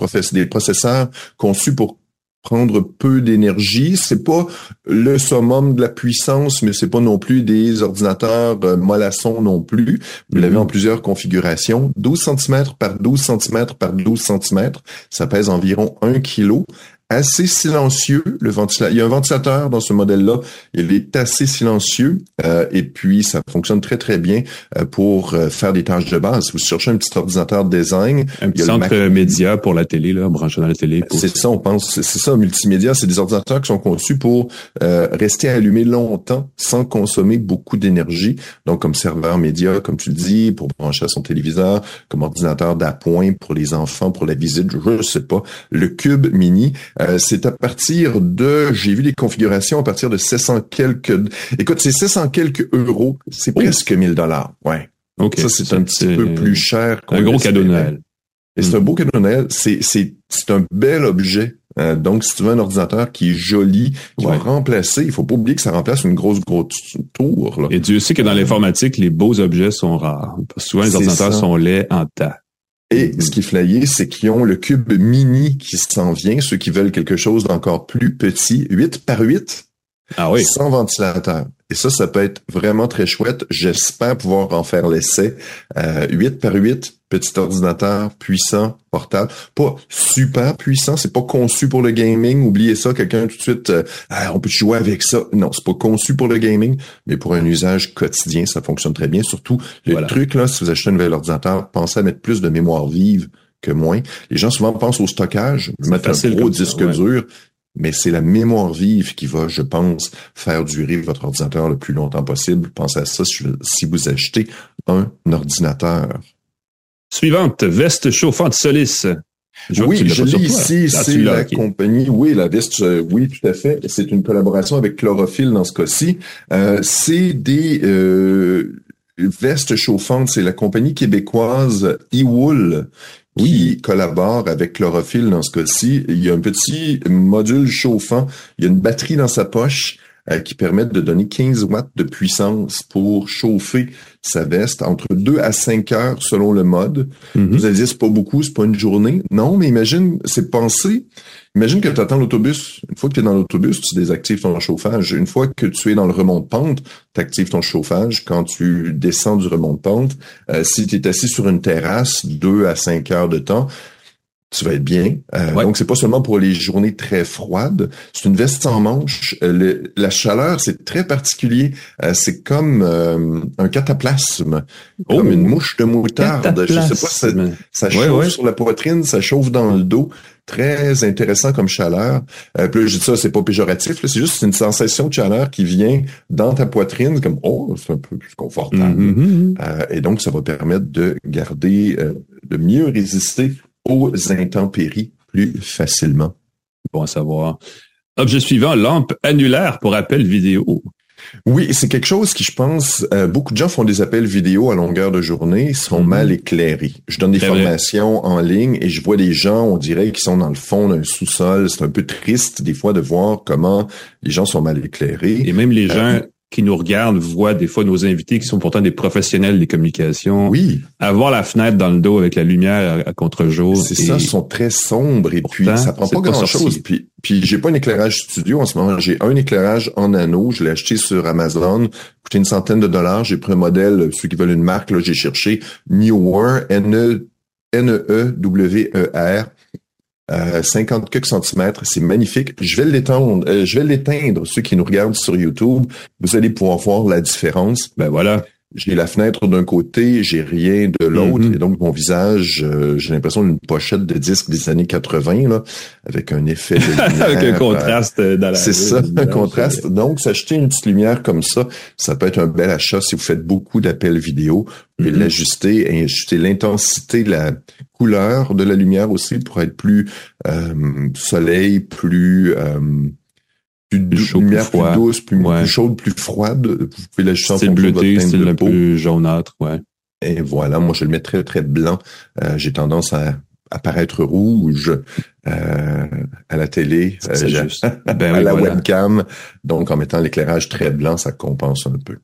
processeurs conçus pour prendre peu d'énergie. C'est pas le summum de la puissance, mais c'est pas non plus des ordinateurs euh, mollassons non plus. Vous l'avez mhm. en plusieurs configurations. 12 cm par 12 cm par 12 cm. Ça pèse environ 1 kg assez silencieux. Le ventilateur, il y a un ventilateur dans ce modèle-là. Il est assez silencieux euh, et puis ça fonctionne très très bien euh, pour euh, faire des tâches de base. Vous cherchez un petit ordinateur design, un petit centre média pour la télé là, branché dans la télé. C'est ça, on pense, c'est ça, multimédia. C'est des ordinateurs qui sont conçus pour rester allumés longtemps sans consommer beaucoup d'énergie. Donc comme serveur média, comme tu le dis, pour brancher à son téléviseur, comme ordinateur d'appoint pour les enfants, pour la visite, je sais pas. Le Cube Mini. Euh, c'est à partir de, j'ai vu des configurations à partir de 700 quelques, écoute, c'est 700 quelques euros, c'est presque 1000 dollars, ouais. Ok. Ça, c'est un petit peu plus cher. Un gros cadeau de Noël. Et c'est un beau cadeau de Noël. C'est, c'est, c'est un bel objet. Euh, donc, si tu veux un ordinateur qui est joli, qui va remplacer, il faut pas oublier que ça remplace une grosse, grosse tour. Là. Et Dieu sait que dans l'informatique, les beaux objets sont rares. Parce que souvent, les ordinateurs sont laids en tas. Et ce qui est c'est qu'ils ont le cube mini qui s'en vient, ceux qui veulent quelque chose d'encore plus petit, 8 par 8, ah oui. sans ventilateur. Et ça, ça peut être vraiment très chouette. J'espère pouvoir en faire l'essai. Euh, 8 par 8, petit ordinateur puissant, portable. Pas super puissant, c'est pas conçu pour le gaming. Oubliez ça, quelqu'un tout de suite, euh, ah, on peut jouer avec ça. Non, c'est pas conçu pour le gaming, mais pour un usage quotidien, ça fonctionne très bien. Surtout, le truc, là, si vous achetez un nouvel ordinateur, pensez à mettre plus de mémoire vive que moins. Les gens souvent pensent au stockage, mettre un gros disque dur, mais c'est la mémoire vive qui va, je pense, faire durer votre ordinateur le plus longtemps possible. Pensez à ça si vous achetez un ordinateur. Suivante, veste chauffante Solis. oui, je l'ai ici, c'est la compagnie. Oui, la veste, euh, oui, tout à fait. C'est une collaboration avec Chlorophylle dans ce cas-ci. Euh, c'est des euh, vestes chauffantes. C'est la compagnie québécoise E-Wool qui collabore avec Chlorophylle dans ce cas-ci. Il y a un petit module chauffant. Il y a une batterie dans sa poche euh, qui permettent de donner 15 watts de puissance pour chauffer sa veste entre 2 à 5 heures selon le mode. Mm-hmm. Vous allez dire, c'est pas beaucoup, c'est pas une journée. Non, mais imagine, c'est pensé. Imagine que tu attends l'autobus. Une fois que tu es dans l'autobus, tu désactives ton chauffage. Une fois que tu es dans le remont de pente, tu actives ton chauffage. Quand tu descends du remont de pente, euh, si tu es assis sur une terrasse, 2 à 5 heures de temps, tu vas être bien. Euh, Donc, c'est pas seulement pour les journées très froides. C'est une veste sans manche. Euh, la chaleur, c'est très particulier. Euh, c'est comme euh, un cataplasme, comme une oh! mouche de moutarde. Je sais pas, ça, ça chauffe sur la poitrine, ça chauffe dans le dos. Très intéressant comme chaleur. Euh, puis je dis ça, c'est pas péjoratif. C'est juste une sensation de chaleur qui vient dans ta poitrine, comme oh, c'est un peu plus confortable. Mm-hmm. et donc, ça va permettre de garder, de mieux résister aux intempéries plus facilement. Bon à savoir. Objet suivant, lampe annulaire pour appel vidéo. Oui, c'est quelque chose qui, je pense, euh, beaucoup de gens font des appels vidéo à longueur de journée, sont mhm. mal éclairés. Je donne des formations en ligne et je vois des gens, on dirait, qui sont dans le fond d'un sous-sol. C'est un peu triste des fois de voir comment les gens sont mal éclairés. Et même les gens qui nous regardent voient des fois nos invités qui sont pourtant des professionnels des communications. Oui. Avoir la fenêtre dans le dos avec la lumière à, contre-jour. C'est ça, ils sont très sombres et puis ça prend pas grand-chose. Puis, puis j'ai pas un éclairage studio en ce moment. J'ai un éclairage en anneau. Je l'ai acheté sur Amazon. Coûté une centaine de dollars. J'ai pris un modèle, ceux qui veulent une marque, là, j'ai cherché Newer, N-E-W-E-R. Euh, 50 quelques centimètres, c'est magnifique. Je vais l'étendre, euh, je vais l'éteindre. Ceux qui nous regardent sur YouTube, vous allez pouvoir voir la différence. Ben voilà. J'ai la fenêtre d'un côté, j'ai rien de l'autre, mm-hmm. et donc mon visage, euh, j'ai l'impression d'une pochette de disque des années 80, là, avec un effet de lumière, avec un contraste euh, dans la C'est ça, un contraste. Donc, s'acheter une petite lumière comme ça, ça peut être un bel achat si vous faites beaucoup d'appels vidéo. Vous pouvez mm-hmm. l'ajuster et ajuster l'intensité, la couleur de la lumière aussi pour être plus euh, soleil, plus plus, chaud, lumière plus, douce, plus, chaude, plus froide. Vous pouvez l'ajuster style bleuté, style un peu jaunâtre, ouais. Et voilà, moi je le mets très très blanc. Euh, j'ai tendance à apparaître rouge euh, à la télé, euh, ben à la webcam. Donc en mettant l'éclairage très blanc, ça compense un peu.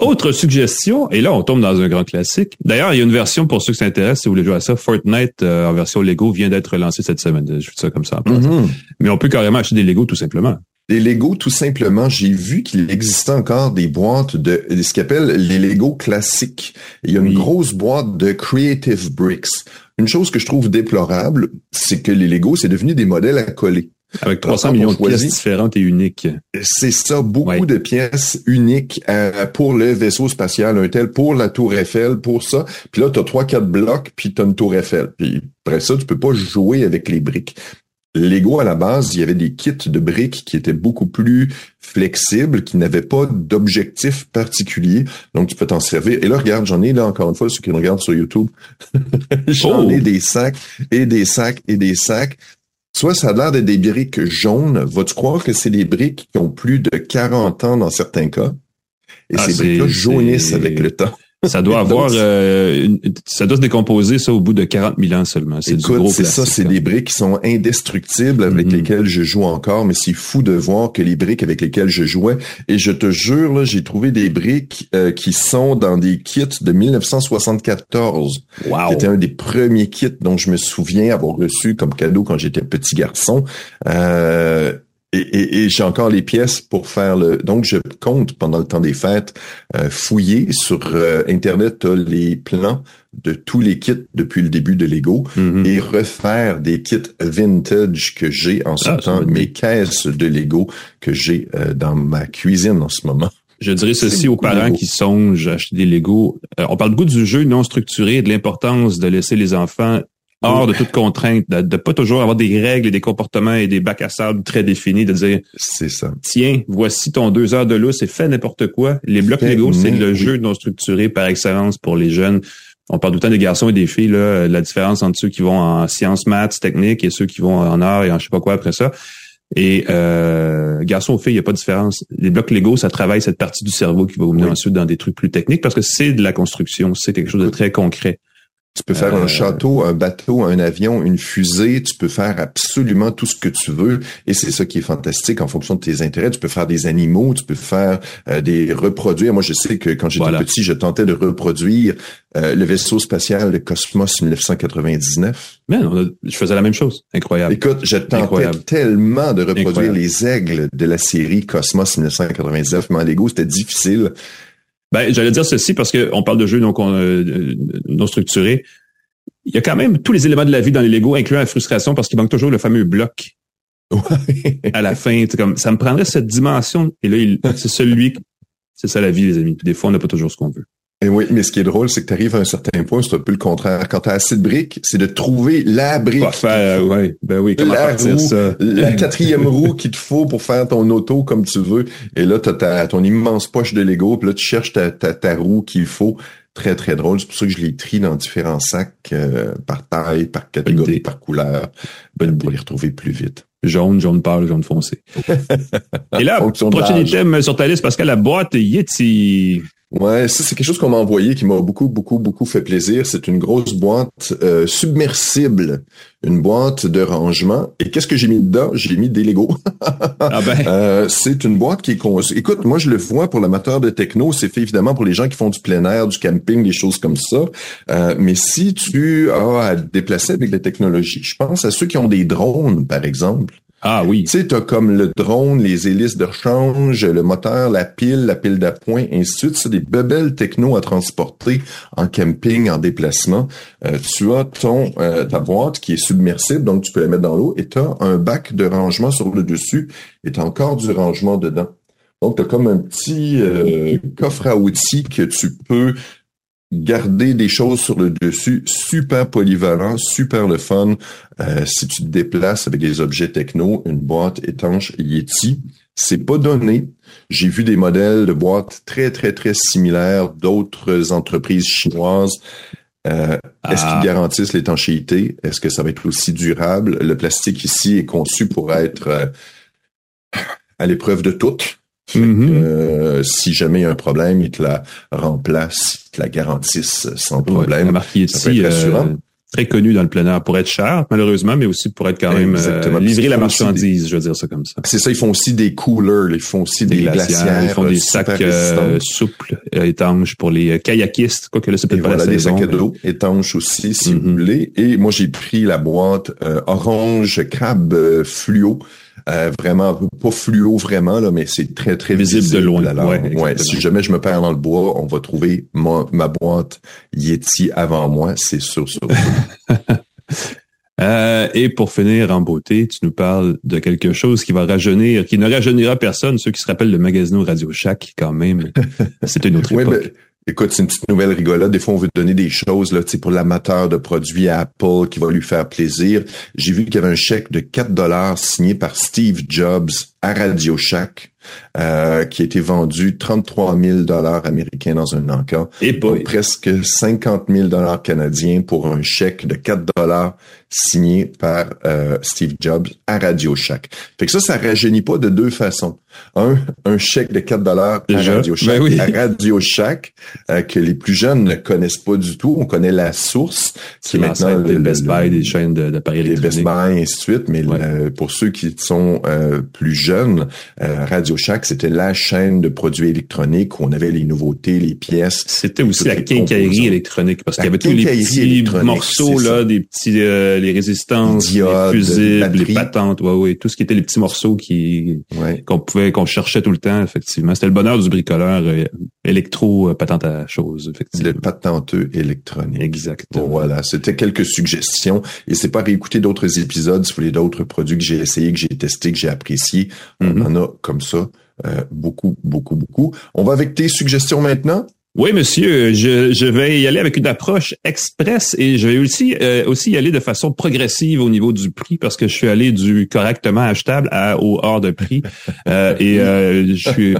Autre suggestion, et là on tombe dans un grand classique. D'ailleurs, il y a une version pour ceux qui s'intéressent, si vous voulez jouer à ça, Fortnite euh, en version Lego vient d'être lancé cette semaine. Je fais ça comme ça. Mm-hmm. Mais on peut carrément acheter des Lego tout simplement. Des Lego, tout simplement, j'ai vu qu'il existait encore des boîtes de, ce qu'on appelle les Lego classiques. Il y a une grosse boîte de Creative Bricks. Une chose que je trouve déplorable, c'est que les Lego, c'est devenu des modèles à coller. Avec 300 millions de pièces différentes et uniques. C'est ça, beaucoup de pièces uniques euh, pour le vaisseau spatial, un tel, pour la tour Eiffel, pour ça. Puis là, tu as trois, quatre blocs, puis tu as une tour Eiffel. Puis après ça, tu peux pas jouer avec les briques. Lego, à la base, il y avait des kits de briques qui étaient beaucoup plus flexibles, qui n'avaient pas d'objectif particulier. Donc, tu peux t'en servir. Et là, regarde, j'en ai là encore une fois, ceux qui me regardent sur YouTube. j'en ai oh! des sacs et des sacs et des sacs. Soit ça a l'air d'être des briques jaunes. Vas-tu croire que c'est des briques qui ont plus de 40 ans dans certains cas? Et ah, ces briques-là jaunissent avec le temps. Ça doit avoir, euh, ça doit se décomposer ça au bout de 40 000 ans seulement. C'est gros c'est ça, c'est des briques qui sont indestructibles avec mm-hmm. lesquelles je joue encore, mais c'est fou de voir que les briques avec lesquelles je jouais, et je te jure, là, j'ai trouvé des briques euh, qui sont dans des kits de 1974. Wow. C'était un des premiers kits dont je me souviens avoir reçu comme cadeau quand j'étais petit garçon. Euh, et, et, j'ai encore les pièces pour faire le. Donc, je compte pendant le temps des fêtes euh, fouiller sur euh, internet les plans de tous les kits depuis le début de Lego mm-hmm. et refaire des kits vintage que j'ai en ce ah, temps, mes caisses de Lego que j'ai euh, dans ma cuisine en ce moment. Je dirais ceci aux parents qui songent à acheter des Lego. on parle beaucoup du jeu non structuré, de l'importance de laisser les enfants hors de toute contrainte, de, de, pas toujours avoir des règles et des comportements et des bacs à sable très définis, de dire c'est ça. Tiens, voici ton deux heures de lousse et fais n'importe quoi. Les blocs Lego, c'est le jeu non structuré par excellence pour les jeunes. On parle tout le temps des garçons et des filles, là, la différence entre ceux qui vont en sciences, maths, techniques et ceux qui vont en art et en je sais pas quoi après ça. Et euh, garçons ou filles, il n'y a pas de différence. Les blocs Lego, ça travaille cette partie du cerveau qui va vous mener ensuite dans des trucs plus techniques parce que c'est de la construction, c'est quelque chose de très concret. Tu peux faire un euh, château, un bateau, un avion, une fusée. Tu peux faire absolument tout ce que tu veux. Et c'est ça qui est fantastique en fonction de tes intérêts. Tu peux faire des animaux, tu peux faire euh, des reproduire. Moi, je sais que quand j'étais petit, je tentais de reproduire euh, le vaisseau spatial de Cosmos 1999. Mais je faisais la même chose. Incroyable. Écoute, je tentais tellement de reproduire les aigles de la série Cosmos 1999, mais en Lego, c'était difficile. Ben, j'allais dire ceci parce qu'on parle de jeux donc euh, non structurés. Il y a quand même tous les éléments de la vie dans les Lego, incluant la frustration parce qu'il manque toujours le fameux bloc. à la fin, comme ça me prendrait cette dimension et là, c'est celui, c'est ça la vie, les amis. Des fois, on n'a pas toujours ce qu'on veut. Et oui, mais ce qui est drôle, c'est que tu arrives à un certain point, c'est un peu le contraire. Quand tu as assez de briques, c'est de trouver la brique. faire, ouais, ben oui, comment la roue, ça? la quatrième roue qu'il te faut pour faire ton auto comme tu veux. Et là, tu as ton immense poche de Lego, puis là, tu cherches ta, ta, roue qu'il faut. Très, très drôle. C'est pour ça que je les trie dans différents sacs, euh, par taille, par catégorie, par couleur, ben, pour les retrouver plus vite. jaune, jaune pâle, jaune foncé. Et là, prochain item sur ta liste, Pascal, la boîte Yeti. Ouais, ça c'est quelque chose qu'on m'a envoyé qui m'a beaucoup, beaucoup, beaucoup fait plaisir. C'est une grosse boîte euh, submersible, une boîte de rangement. Et qu'est-ce que j'ai mis dedans? J'ai mis des Lego. ah ben. Euh, c'est une boîte qui est conçue. Écoute, moi je le vois pour l'amateur de techno, c'est fait évidemment pour les gens qui font du plein air, du camping, des choses comme ça. Euh, mais si tu as à te déplacer avec la technologie, je pense à ceux qui ont des drones, par exemple. Ah oui. Tu sais, t'as comme le drone, les hélices de rechange, le moteur, la pile, la pile d'appoint, ainsi de suite. C'est des bebelles techno à transporter en camping, en déplacement. Euh, tu as ton euh, ta boîte qui est submersible, donc tu peux la mettre dans l'eau, et tu as un bac de rangement sur le dessus, et tu encore du rangement dedans. Donc, tu as comme un petit euh, coffre à outils que tu peux garder des choses sur le dessus, super polyvalent, super le fun. Euh, si tu te déplaces avec des objets techno, une boîte étanche Yeti, c'est pas donné. J'ai vu des modèles de boîtes très, très, très similaires d'autres entreprises chinoises. Euh, est-ce qu'ils ah. garantissent l'étanchéité? Est-ce que ça va être aussi durable? Le plastique ici est conçu pour être euh, à l'épreuve de toutes. Mm-hmm. Euh, si jamais il y a un problème, ils te la remplacent, ils te la garantissent sans problème. la marque ici, euh, très connue dans le plein air pour être cher, malheureusement, mais aussi pour être quand même euh, livrer la marchandise, je veux dire ça comme ça. C'est ça, ils font aussi des coolers, ils font aussi des, glacières, ils font des sacs souples, étanches pour les kayakistes, quoi que là c'est peut-être pas voilà, des sacs d'eau étanches aussi, si vous mm-hmm. voulez. Et moi j'ai pris la boîte orange crabe fluo euh, vraiment pas fluo vraiment là, mais c'est très très visible, de loin. ouais, si jamais je me perds dans le bois, on va trouver ma, boîte Yeti avant moi, c'est sûr, sûr. Euh, et pour finir en beauté, tu nous parles de quelque chose qui va rajeunir, qui ne rajeunira personne, ceux qui se rappellent le magazine Radio Shack quand même. C'était une autre époque. Écoute, c'est une petite nouvelle rigolote. Des fois, on veut donner des choses là, pour l'amateur de produits Apple qui va lui faire plaisir. J'ai vu qu'il y avait un chèque de 4 dollars signé par Steve Jobs à Radio Shack. Euh, qui a été vendu 33 000 dollars américains dans un encas. Et pour presque 50 000 dollars canadiens pour un chèque de 4 dollars signé par euh, Steve Jobs à Radio Shack. Fait que ça, ça rajeunit pas de deux façons. Un, un chèque de 4 dollars à Radio Shack, ben à Radio Shack, euh, que les plus jeunes ne connaissent pas du tout. On connaît la source, qui est maintenant des Best Buy, des chaînes d'appareils électroniques. Des Best Buy, ainsi de suite. Mais pour ceux qui sont plus jeunes, Radio Shack, c'était la chaîne de produits électroniques où on avait les nouveautés, les pièces. C'était aussi la quincaillerie électronique parce qu'il y avait tous les petits morceaux là, des petits euh, les résistances, les, fusibles, les patentes, ouais, ouais, tout ce qui était les petits morceaux qui qu'on pouvait qu'on cherchait tout le temps effectivement. C'était le bonheur du bricoleur euh, électro euh, patente à chose effectivement. Le patenteux électronique. Exactement. voilà, c'était quelques suggestions et c'est pas réécouter d'autres épisodes si vous voulez d'autres produits que j'ai essayé, que j'ai testé, que j'ai apprécié. On mm-hmm. en a comme ça euh, beaucoup, beaucoup, beaucoup. On va avec tes suggestions maintenant? Oui, monsieur, je, je, vais y aller avec une approche express et je vais aussi euh, aussi y aller de façon progressive au niveau du prix parce que je suis allé du correctement achetable à, au hors de prix euh, et je suis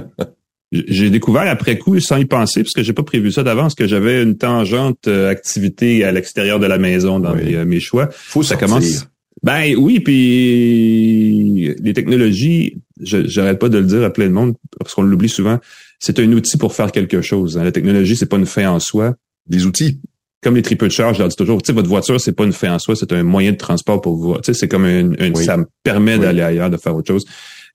j'ai découvert après coup sans y penser parce que j'ai pas prévu ça d'avance que j'avais une tangente activité à l'extérieur de la maison dans mes, mes, choix. Faut ça commence. Ben oui, puis les technologies, j'arrête pas de le dire à plein de monde parce qu'on l'oublie souvent. C'est un outil pour faire quelque chose. Hein. La technologie, c'est pas une fin en soi. Des outils. Comme les triple charge, je leur dis toujours, tu sais, votre voiture, c'est pas une fin en soi, c'est un moyen de transport pour vous. Tu sais, c'est comme une, ça me permet d'aller ailleurs, de faire autre chose.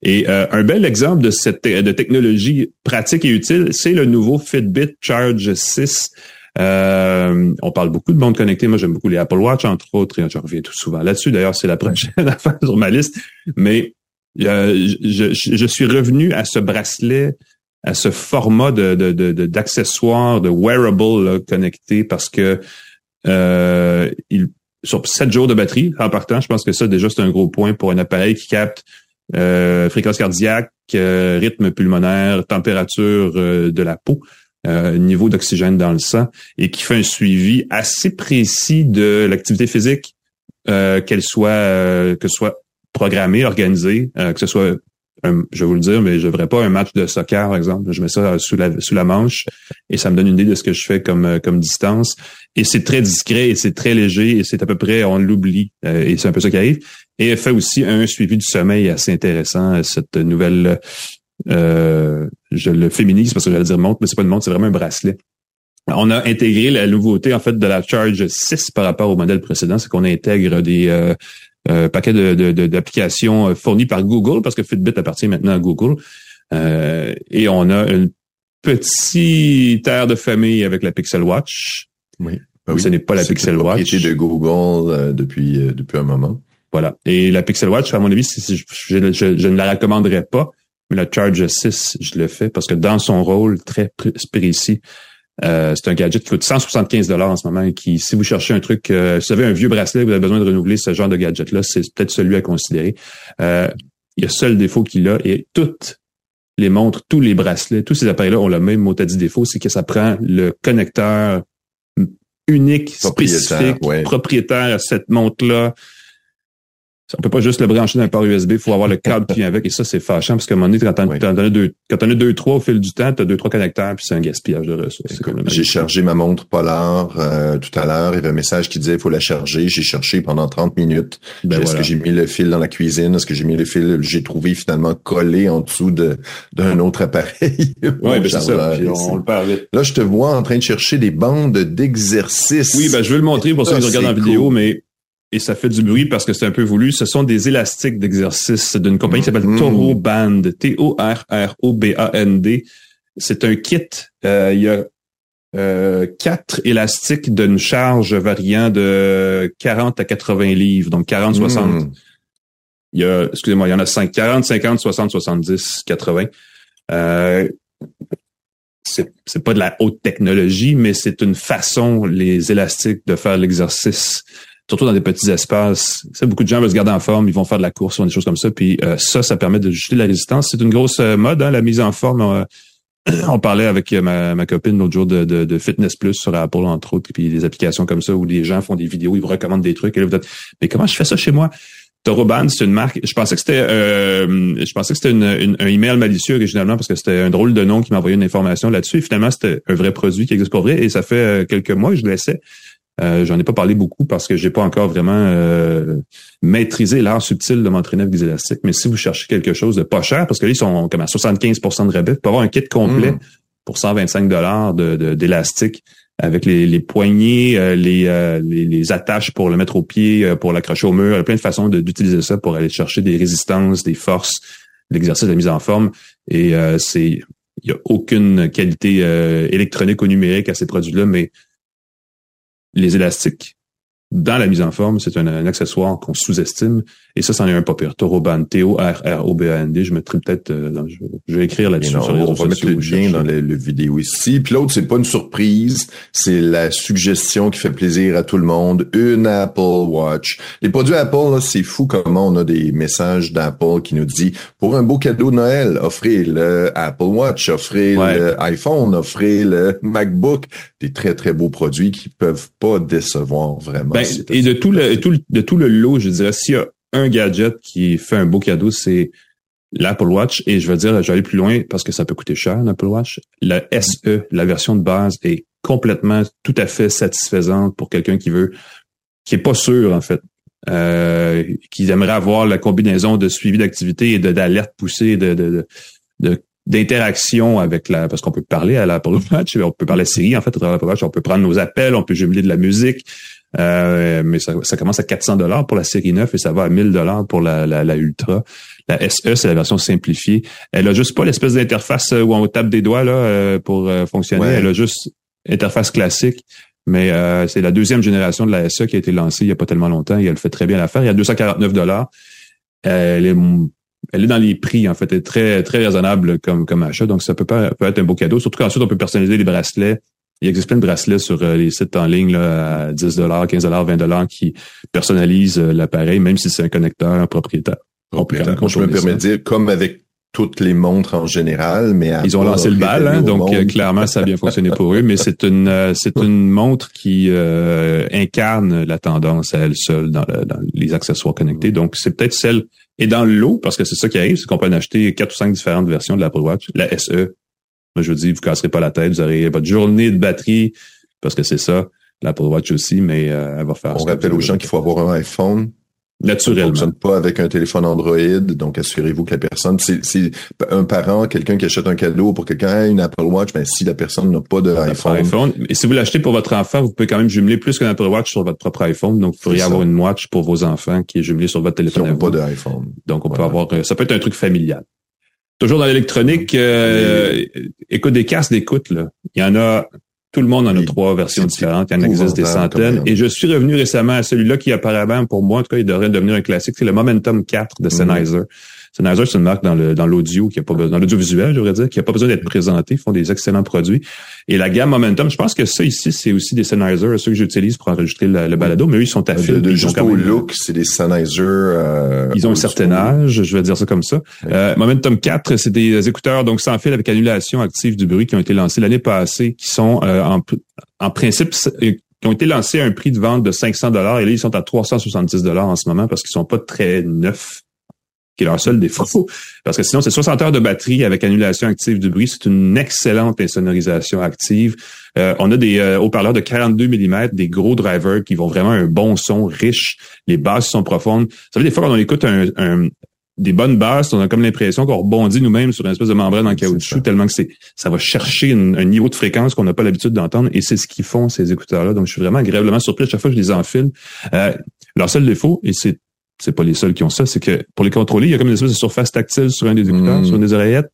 Et euh, un bel exemple de cette de technologie pratique et utile, c'est le nouveau Fitbit Charge 6. Euh, on parle beaucoup de mondes connectés. Moi, j'aime beaucoup les Apple Watch, entre autres, et je reviens tout souvent là-dessus. D'ailleurs, c'est la prochaine affaire sur ma liste. Mais euh, je, suis revenu à ce bracelet, à ce format de, d'accessoires, de, wearable connecté parce que euh, il, sur 7 jours de batterie en partant, je pense que ça déjà c'est un gros point pour un appareil qui capte euh, fréquence cardiaque, rythme pulmonaire, température de la peau. Niveau d'oxygène dans le sang et qui fait un suivi assez précis de l'activité physique, qu'elle soit que ce soit programmé, organisé, euh, que ce soit je vais vous le dire, mais je devrais pas un match de soccer, par exemple. Je mets ça sous la, sous la manche et ça me donne une idée de ce que je fais comme, euh, comme distance. Et c'est très discret et c'est très léger et c'est à peu près, on l'oublie. Euh, et c'est un peu ça qui arrive. Et elle fait aussi un suivi du sommeil assez intéressant, cette nouvelle, euh, je le féminise parce que j'allais dire montre, mais c'est pas une montre, c'est vraiment un bracelet. On a intégré la nouveauté en fait de la Charge 6 par rapport au modèle précédent, c'est qu'on intègre des euh, euh, paquets d'applications de, fournies par Google parce que Fitbit appartient maintenant à Google. Euh, et on a une petite aire de famille avec la Pixel Watch. Oui. Ben ce n'est pas la Pixel Watch. de Google depuis depuis un moment. Voilà. Et la Pixel Watch, à mon avis, je, je, ne la recommanderais pas, mais la Charge 6, je le fais parce que dans son rôle très précis, euh, c'est un gadget qui coûte 175 dollars en ce moment et qui, si vous cherchez un truc, euh, si vous avez un vieux bracelet, vous avez besoin de renouveler ce genre de gadget-là, c'est peut-être celui à considérer. Euh, il y a seul défaut qu'il a et toutes les montres, tous les bracelets, tous ces appareils-là ont le même mot à dit défaut, c'est que ça prend le connecteur unique, spécifique, propriétaire à cette montre-là on peut pas juste le brancher dans un port USB, il faut avoir le câble qui vient avec. Et ça, c'est fâchant parce qu'à un moment donné, quand t'en, as deux, quand t'en as deux, trois au fil du temps, t'as deux, trois connecteurs, puis c'est un gaspillage de ressources. J'ai chargé ma montre Polar euh, tout à l'heure. Il y avait un message qui disait il faut la charger. J'ai cherché pendant 30 minutes. Ben Est-ce que j'ai mis le fil dans la cuisine? Est-ce que j'ai mis le fil? J'ai trouvé finalement collé en dessous de d'un autre appareil. oui, ben c'est ça. on, le parlait. Là, je te vois en train de chercher des bandes d'exercice. Oui, ben je vais le montrer pour ceux qui regardent en vidéo, mais et ça fait du bruit parce que c'est un peu voulu. Ce sont des élastiques d'exercice d'une compagnie qui s'appelle mm-hmm. Toro Band, T-O-R-R-O-B-A-N-D. C'est un kit. Euh, il y a euh, quatre élastiques d'une charge variant de 40 à 80 livres, donc 40, 60. Mm. Il y a, excusez-moi, il y en a 5, 40, 50, 60, 70, 80. Euh, c'est, c'est pas de la haute technologie, mais c'est une façon, les élastiques, de faire l'exercice surtout dans des petits espaces. Beaucoup de gens veulent se garder en forme, ils vont faire de la course ou des choses comme ça. Puis euh, ça, ça permet de juster la résistance. C'est une grosse euh, mode, hein, la mise en forme. Euh, on parlait avec ma, ma copine l'autre jour de, Fitness Plus sur Apple, entre autres, puis des applications comme ça où les gens font des vidéos, ils vous recommandent des trucs. Et là, vous dites, mais comment je fais ça chez moi? Toroban, c'est une marque. Je pensais que c'était, euh, je pensais que c'était une, un email malicieux originalement parce que c'était un drôle de nom qui m'envoyait une information là-dessus. finalement, c'était un vrai produit qui existe pour vrai. Et ça fait quelques mois que je laissais. Euh, J'en ai pas parlé beaucoup parce que j'ai pas encore vraiment euh, maîtrisé l'art subtil de m'entraîner avec des élastiques. Mais si vous cherchez quelque chose de pas cher, parce que là, ils sont comme à 75% de rabais, pour avoir un kit complet mm. pour 125 dollars d'élastique avec les, les poignées, euh, euh, les, les, attaches pour le mettre au pied, pour l'accrocher au mur, il y a plein de façons d'utiliser ça pour aller chercher des résistances, des forces, l'exercice de mise en forme. Et c'est il y a aucune qualité électronique ou numérique à ces produits-là, mais les élastiques dans la mise en forme, c'est un, accessoire qu'on sous-estime. Et ça, c'en est un pas pire. Toroband, T-O-R-R-O-B-A-N-D. Je mettrai peut-être, euh, je, vais écrire là-dessus. On va mettre le lien dans le, vidéo ici. Puis l'autre, c'est pas une surprise. C'est la suggestion qui fait plaisir à tout le monde. Une Apple Watch. Les produits Apple, c'est fou comment on a des messages d'Apple qui nous dit, pour un beau cadeau de Noël, offrez le Apple Watch, offrez l'iPhone, offrez le MacBook. Des très, très beaux produits qui peuvent pas décevoir vraiment. Ben, et de tout, le, tout, de tout le lot, je dirais, s'il y a un gadget qui fait un beau cadeau, c'est l'Apple Watch. Et je veux dire, je vais aller plus loin parce que ça peut coûter cher, l'Apple Watch. La SE, la version de base, est complètement, tout à fait satisfaisante pour quelqu'un qui veut, qui est pas sûr, en fait. Euh, qui aimerait avoir la combinaison de suivi d'activité et d'alerte poussée, de, de, de, d'interaction avec la parce qu'on peut parler à l'Apple Watch, on peut parler à Siri en fait à travers l'Apple Watch, on peut prendre nos appels, on peut jumeler de la musique, euh, mais ça, ça, commence à 400 dollars pour la série 9 et ça va à 1000 dollars pour la, la, la, Ultra. La SE, c'est la version simplifiée. Elle a juste pas l'espèce d'interface euh, où on tape des doigts là euh, pour fonctionner. Elle a juste interface classique. Mais c'est la deuxième génération de la SE qui a été lancée il y a pas tellement longtemps et elle fait très bien l'affaire. Il y a 249 dollars. Elle est elle est dans les prix, en fait, elle est très, très raisonnable comme, comme achat. Donc, ça peut, pas, peut être un beau cadeau. Surtout qu'ensuite, on peut personnaliser les bracelets il existe plein de bracelets sur euh, les sites en ligne là, à 10 15 20 qui personnalisent euh, l'appareil, même si c'est un connecteur propriétaire. je me permets de dire, comme avec toutes les montres en général, mais ils ont lancé le bal, hein, donc euh, clairement ça a bien fonctionné pour eux. Mais c'est une euh, c'est une montre qui euh, incarne la tendance à elle seule dans, les accessoires connectés. Donc c'est peut-être celle et dans le lot parce que c'est ça qui arrive, c'est qu'on peut en acheter quatre ou cinq différentes versions de l'Apple Watch. La SE, moi je vous dis, vous casserez pas la tête, vous aurez votre journée de batterie parce que c'est ça. L'Apple Watch aussi, mais elle va faire. On rappelle aux gens qu'il faut avoir un iPhone Naturellement. Ça fonctionne pas avec un téléphone Android, donc assurez-vous que la personne, c'est un parent, quelqu'un qui achète un cadeau pour quelqu'un, une Apple Watch, ben, si la personne n'a pas d'iPhone. iPhone. Et si vous l'achetez pour votre enfant, vous pouvez quand même jumeler plus qu'un Apple Watch sur votre propre iPhone. Donc, vous pourriez avoir une watch pour vos enfants qui est jumelée sur votre téléphone. Qui pas d'iPhone. Donc, on peut avoir, euh, ça peut être un truc familial. Toujours dans l'électronique, euh, écoute des casques d'écoute, là. Il y en a tout le monde en a trois versions différentes. Il y en existe des centaines. Et je suis revenu récemment à celui-là qui apparemment, pour moi, en tout cas, il devrait devenir un classique. C'est le Momentum 4 de. Sennheiser. Sennheiser, c'est une marque dans le dans l'audio qui a pas besoin, dans l'audiovisuel, je voudrais dire, qui a pas besoin d'être présenté. Ils font des excellents produits. Et la gamme Momentum, je pense que ça ici, c'est aussi des Sennheiser, ceux que j'utilise pour enregistrer le, balado, mais eux, ils sont à fil. De, de juste au look, c'est des Sennheiser. Euh, ils ont un certain âge, je vais dire ça comme ça. Euh, Momentum 4, c'est des écouteurs donc sans fil avec annulation active du bruit qui ont été lancés l'année passée, qui sont euh, en, en principe qui ont été lancés à un prix de vente de 500 dollars et là ils sont à 370 dollars en ce moment parce qu'ils sont pas très neufs qui est leur seul défaut. Parce que sinon, c'est 60 heures de batterie avec annulation active du bruit. C'est une excellente insonorisation active. Euh, on a des euh, haut-parleurs de 42 mm, des gros drivers qui vont vraiment un bon son riche. Les basses sont profondes. Ça veut des fois, quand on écoute un, des bonnes basses, on a comme l'impression qu'on rebondit nous-mêmes sur une espèce de membrane en caoutchouc tellement que c'est ça va chercher un niveau de fréquence qu'on n'a pas l'habitude d'entendre et c'est ce qu'ils font ces écouteurs-là. Donc je suis vraiment agréablement surpris à chaque fois que je les enfile. Euh, leur seul défaut et c'est c'est pas les seuls qui ont ça, c'est que pour les contrôler, il y a comme une espèce de surface tactile sur un des écouteurs, mm. sur une des oreillettes.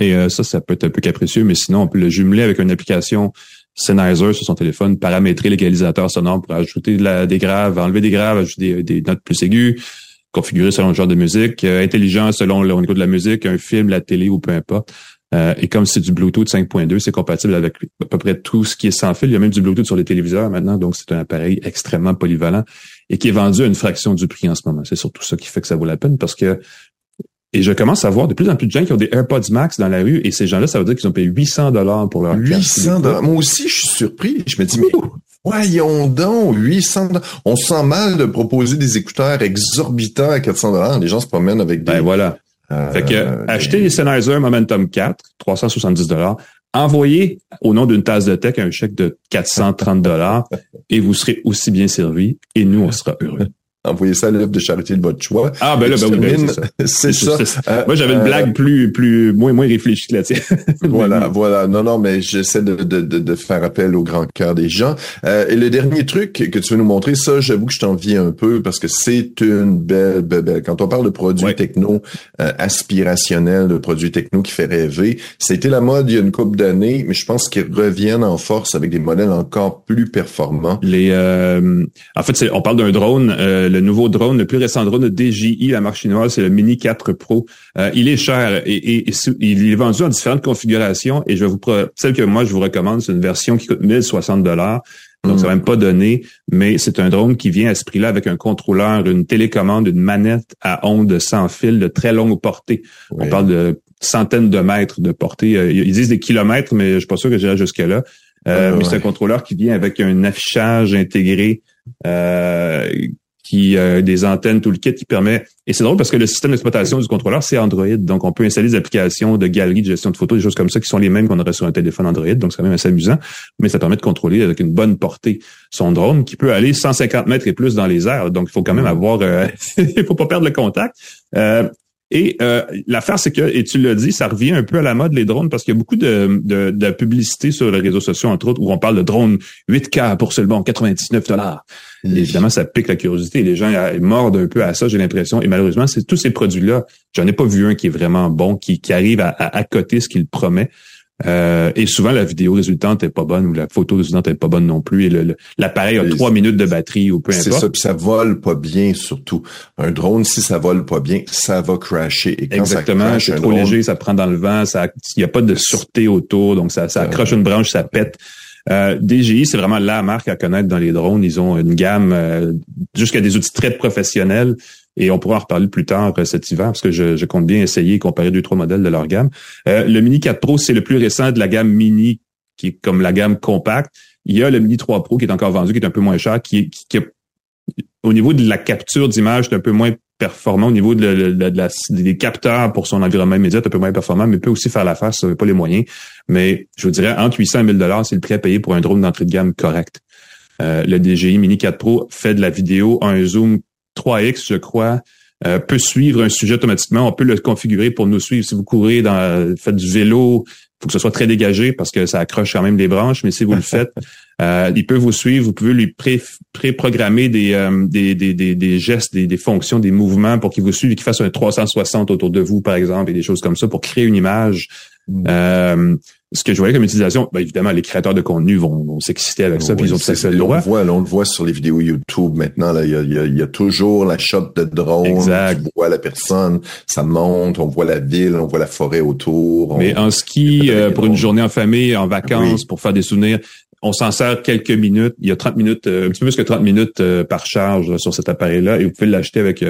Et euh, ça, ça peut être un peu capricieux, mais sinon, on peut le jumeler avec une application Sennheiser sur son téléphone, paramétrer l'égalisateur sonore pour ajouter des graves, enlever des graves, ajouter des, notes plus aiguës, configurer selon le genre de musique, euh, intelligent selon le niveau de la musique, un film, la télé ou peu importe. Euh, et comme c'est du Bluetooth 5.2, c'est compatible avec à peu près tout ce qui est sans fil. Il y a même du Bluetooth sur les téléviseurs maintenant, donc c'est un appareil extrêmement polyvalent et qui est vendu à une fraction du prix en ce moment. C'est surtout ça qui fait que ça vaut la peine parce que et je commence à voir de plus en plus de gens qui ont des AirPods Max dans la rue et ces gens-là, ça veut dire qu'ils ont payé 800 dollars pour leur 800 dollars. Moi aussi, je suis surpris. Je me dis, mais voyons donc, 800 On se sent mal de proposer des écouteurs exorbitants à 400 dollars. Les gens se promènent avec des... Ben voilà. Euh, fait que, achetez les Sennheiser Momentum 4, 370 dollars. Envoyez au nom d'une tasse de tech un chèque de 430 dollars et vous serez aussi bien servi et nous, on sera heureux envoyez ça à l'œuvre de charité de votre choix. Ah ben là, ben oui, ben, c'est ça. Euh, Moi, j'avais une blague euh, plus, plus, moins, moins réfléchie que la tienne. voilà, voilà. Non, non, mais j'essaie de, de, de, faire appel au grand cœur des gens. Euh, et le dernier truc que tu veux nous montrer, ça, j'avoue que je t'envie un peu parce que c'est une belle, belle, belle, Quand on parle de produits techno aspirationnels, de produits techno qui fait rêver, c'était la mode il y a une couple d'années, mais je pense qu'ils reviennent en force avec des modèles encore plus performants. Les, en fait, on parle d'un drone le nouveau drone, le plus récent drone de DJI, la marque chinoise, c'est le Mini 4 Pro. Euh, il est cher et, il est vendu en différentes configurations et je vous celle que moi je vous recommande, c'est une version qui coûte 1060 dollars. Donc, ça va même pas donné, mais c'est un drone qui vient à ce prix-là avec un contrôleur, une télécommande, une manette à ondes sans fil de très longue portée. On parle de centaines de mètres de portée. Euh, ils disent des kilomètres, mais je suis pas sûr que j'irai jusque-là. Euh, mais c'est un contrôleur qui vient avec un affichage intégré euh, qui euh, des antennes, tout le kit qui permet. Et c'est drôle parce que le système d'exploitation du contrôleur, c'est Android. Donc, on peut installer des applications de galerie, de gestion de photos, des choses comme ça qui sont les mêmes qu'on aurait sur un téléphone Android. Donc, c'est quand même assez amusant. Mais ça permet de contrôler avec une bonne portée son drone qui peut aller 150 mètres et plus dans les airs. Donc, il faut quand même mmh. avoir... Euh, il faut pas perdre le contact. Euh, et euh, l'affaire, c'est que, et tu l'as dit, ça revient un peu à la mode, les drones, parce qu'il y a beaucoup de, de, de, publicité sur les réseaux sociaux, entre autres, où on parle de drones 8K pour seulement 99 dollars. Évidemment, ça pique la curiosité. Les gens mordent un peu à ça, j'ai l'impression. Et malheureusement, c'est tous ces produits-là. J'en ai pas vu un qui est vraiment bon, qui, qui arrive à, à accoter ce qu'il promet. Euh, et souvent, la vidéo résultante est pas bonne ou la photo résultante est pas bonne non plus. Et l'appareil a trois minutes de batterie ou peu importe. C'est ça, puis ça vole pas bien surtout. Un drone, si ça vole pas bien, ça va crasher. Et quand Exactement, c'est trop léger, ça prend dans le vent, ça, il y a pas de sûreté autour, donc ça, ça accroche une branche, ça pète. Euh, DJI, c'est vraiment la marque à connaître dans les drones. Ils ont une gamme euh, jusqu'à des outils très professionnels. Et on pourra en reparler plus tard euh, cet hiver parce que je, compte bien essayer et comparer deux, trois modèles de leur gamme. Euh, le Mini 4 Pro, c'est le plus récent de la gamme Mini, qui est comme la gamme compacte. Il y a le Mini 3 Pro qui est encore vendu, qui est un peu moins cher, qui, qui, qui au niveau de la capture d'image, c'est un peu moins performant au niveau de, la, des capteurs pour son environnement immédiat, un peu moins performant, mais peut aussi faire l'affaire si ça pas les moyens. Mais je vous dirais, entre 800 et 1000 dollars, c'est le prix à payer pour un drone d'entrée de gamme correct. Euh, le DJI Mini 4 Pro fait de la vidéo, un zoom 3X, je crois, euh, peut suivre un sujet automatiquement. On peut le configurer pour nous suivre. Si vous courez dans, faites du vélo, faut que ce soit très dégagé parce que ça accroche quand même des branches, mais si vous le faites, euh, il peut vous suivre, vous pouvez lui pré pré-programmer des, euh, des, des, des, gestes, des, des fonctions, des mouvements pour qu'il vous suive et qu'il fasse un 360 autour de vous, par exemple, et des choses comme ça pour créer une image. Mm. Euh, ce que je voyais comme utilisation, ben évidemment, les créateurs de contenu vont, vont s'exciter avec ça, puis ils ont tout à fait le droit. On le voit, on le voit sur les vidéos YouTube maintenant. Là, il y a, il y a, toujours la shot de drone. Exact. On voit la personne, ça monte, on voit la ville, on voit la forêt autour. Mais en ski, euh, pour une journée en famille, en vacances, pour faire des souvenirs, on s'en sert quelques minutes. Il y a 30 minutes, euh, un petit peu plus que 30 minutes euh, par charge sur cet appareil-là, et vous pouvez l'acheter avec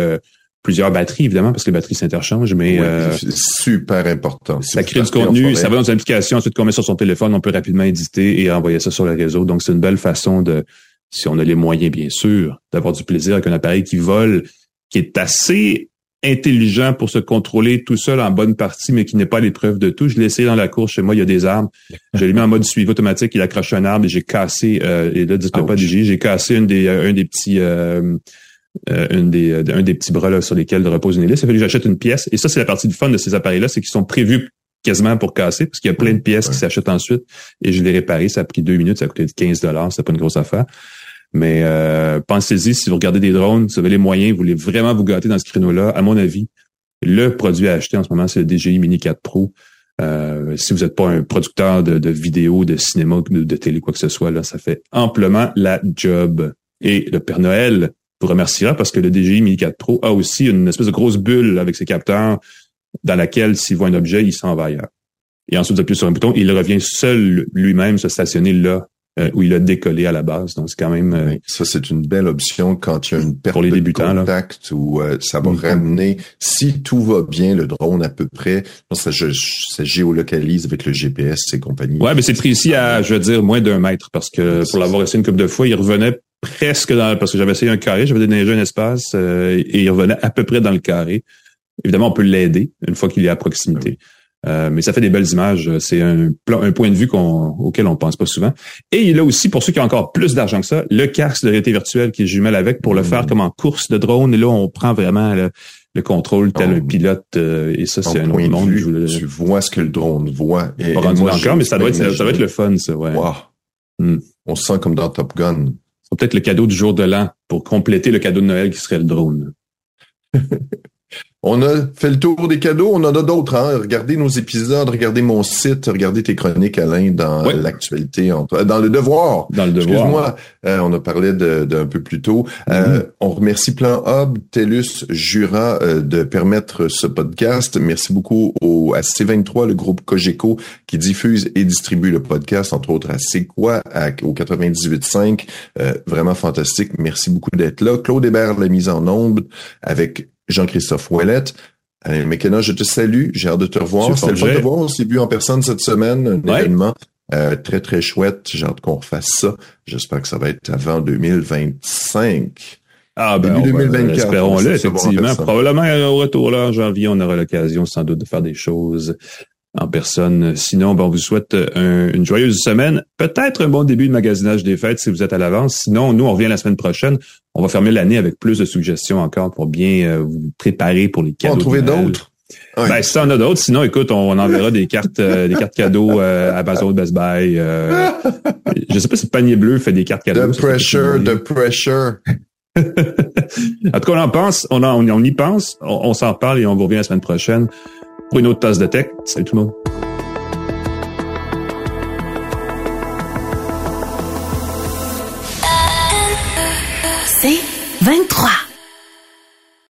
plusieurs batteries, évidemment, parce que les batteries s'interchangent, mais euh, super important. Ça crée du contenu, ça va dans une application, ensuite qu'on met sur son téléphone, on peut rapidement éditer et envoyer ça sur le réseau. Donc, c'est une belle façon de, si on a les moyens, bien sûr, d'avoir du plaisir avec un appareil qui vole, qui est assez intelligent pour se contrôler tout seul en bonne partie, mais qui n'est pas l'épreuve de tout. Je l'ai essayé dans la course chez moi, il y a des arbres. Je l'ai mis en mode suivi automatique, il accroche un arbre et j'ai cassé, euh, et là, dites-moi pas j'ai cassé une des, un des petits euh, euh, un, des, euh, un des petits bras là, sur lesquels repose une hélice. Ça fait que j'achète une pièce. Et ça, c'est la partie du fun de ces appareils-là, c'est qu'ils sont prévus quasiment pour casser, parce qu'il y a plein de pièces qui s'achètent ensuite. Et je l'ai réparé, ça a pris deux minutes, ça a coûté 15 dollars, c'est pas une grosse affaire. Mais euh, pensez-y, si vous regardez des drones, vous avez les moyens, vous voulez vraiment vous gâter dans ce créneau-là, à mon avis, le produit à acheter en ce moment, c'est le DJI Mini 4 Pro. Euh, si vous n'êtes pas un producteur de, de vidéo, de cinéma, de, de, télé, quoi que ce soit, là, ça fait amplement la job. Et le Père Noël vous remerciera parce que le DJI Mini 4 Pro a aussi une espèce de grosse bulle avec ses capteurs dans laquelle s'il voit un objet, il s'en va ailleurs. Et ensuite, vous appuyez sur un bouton, il revient seul lui-même se stationner là euh, où il a décollé à la base. Donc, c'est quand même... Euh, ça, c'est une belle option quand il y a une perte pour les débutants, de contact où euh, ça va ramener, si tout va bien, le drone à peu près, ça, ça géolocalise avec le GPS et compagnie. Ouais, mais c'est précis à, je veux dire, moins d'un mètre parce que pour l'avoir essayé une couple de fois, il revenait presque dans parce que j'avais essayé un carré, j'avais déneigé un espace euh, et il revenait à peu près dans le carré. Évidemment, on peut l'aider une fois qu'il est à proximité. Euh, mais ça fait des belles images. C'est un, un point de vue auquel on pense pas souvent. Et il a aussi, pour ceux qui ont encore plus d'argent que ça, le casque de réalité virtuelle qui est jumelle avec pour le mmh. faire comme en course de drone. Et là, on prend vraiment le, contrôle tel un pilote. Euh, et ça, c'est un autre monde. Tu vois ce que le drone voit. Et, pas encore, mais ça doit, être, ça doit être le fun, ça. Ouais. Mmh. On se sent comme dans Top Gun peut-être le cadeau du jour de l'an pour compléter le cadeau de Noël qui serait le drone. On a fait le tour des cadeaux. On en a d'autres. Hein? Regardez nos épisodes, regardez mon site, regardez tes chroniques, Alain, dans l'actualité, dans le devoir. Dans le devoir. Excuse-moi, euh, on a parlé d'un peu plus tôt. Euh, mm-hmm. on remercie Plan Hub, TELUS, Jura euh, de permettre ce podcast. Merci beaucoup au, à C23, le groupe Cogeco, qui diffuse et distribue le podcast, entre autres à C'est quoi, au 98.5. vraiment fantastique. Merci beaucoup d'être là. Claude Hébert, la mise en onde avec Jean-Christophe Ouellette. Alain McKenna, je te salue. J'ai hâte de te revoir. C'était le fun de te voir. On s'est vu en personne cette semaine. Un événement euh, très, très chouette. J'ai hâte qu'on refasse ça. J'espère que ça va être avant 2025. Ah ben, 2024. Espérons-le, effectivement. Probablement au retour là en janvier, on aura l'occasion sans doute de faire des choses en personne. Sinon, ben, on vous souhaite une joyeuse semaine. Peut-être un bon début de magasinage des fêtes si vous êtes à l'avance. Sinon, nous, on revient la semaine prochaine. On va fermer l'année avec plus de suggestions encore pour bien euh, vous préparer pour les cadeaux. On trouver d'autres. Ben, si en a d'autres, sinon, écoute, on, enverra des cartes, euh, des cartes cadeaux euh, à Amazon, Best Buy. Euh, je sais pas si Panier Bleu fait des cartes cadeaux. The pressure, the pressure. en tout cas, on en pense, on, en, on y pense, on, on s'en reparle et on vous revient la semaine prochaine pour une autre tasse de tech. Salut tout le monde. C'est 23.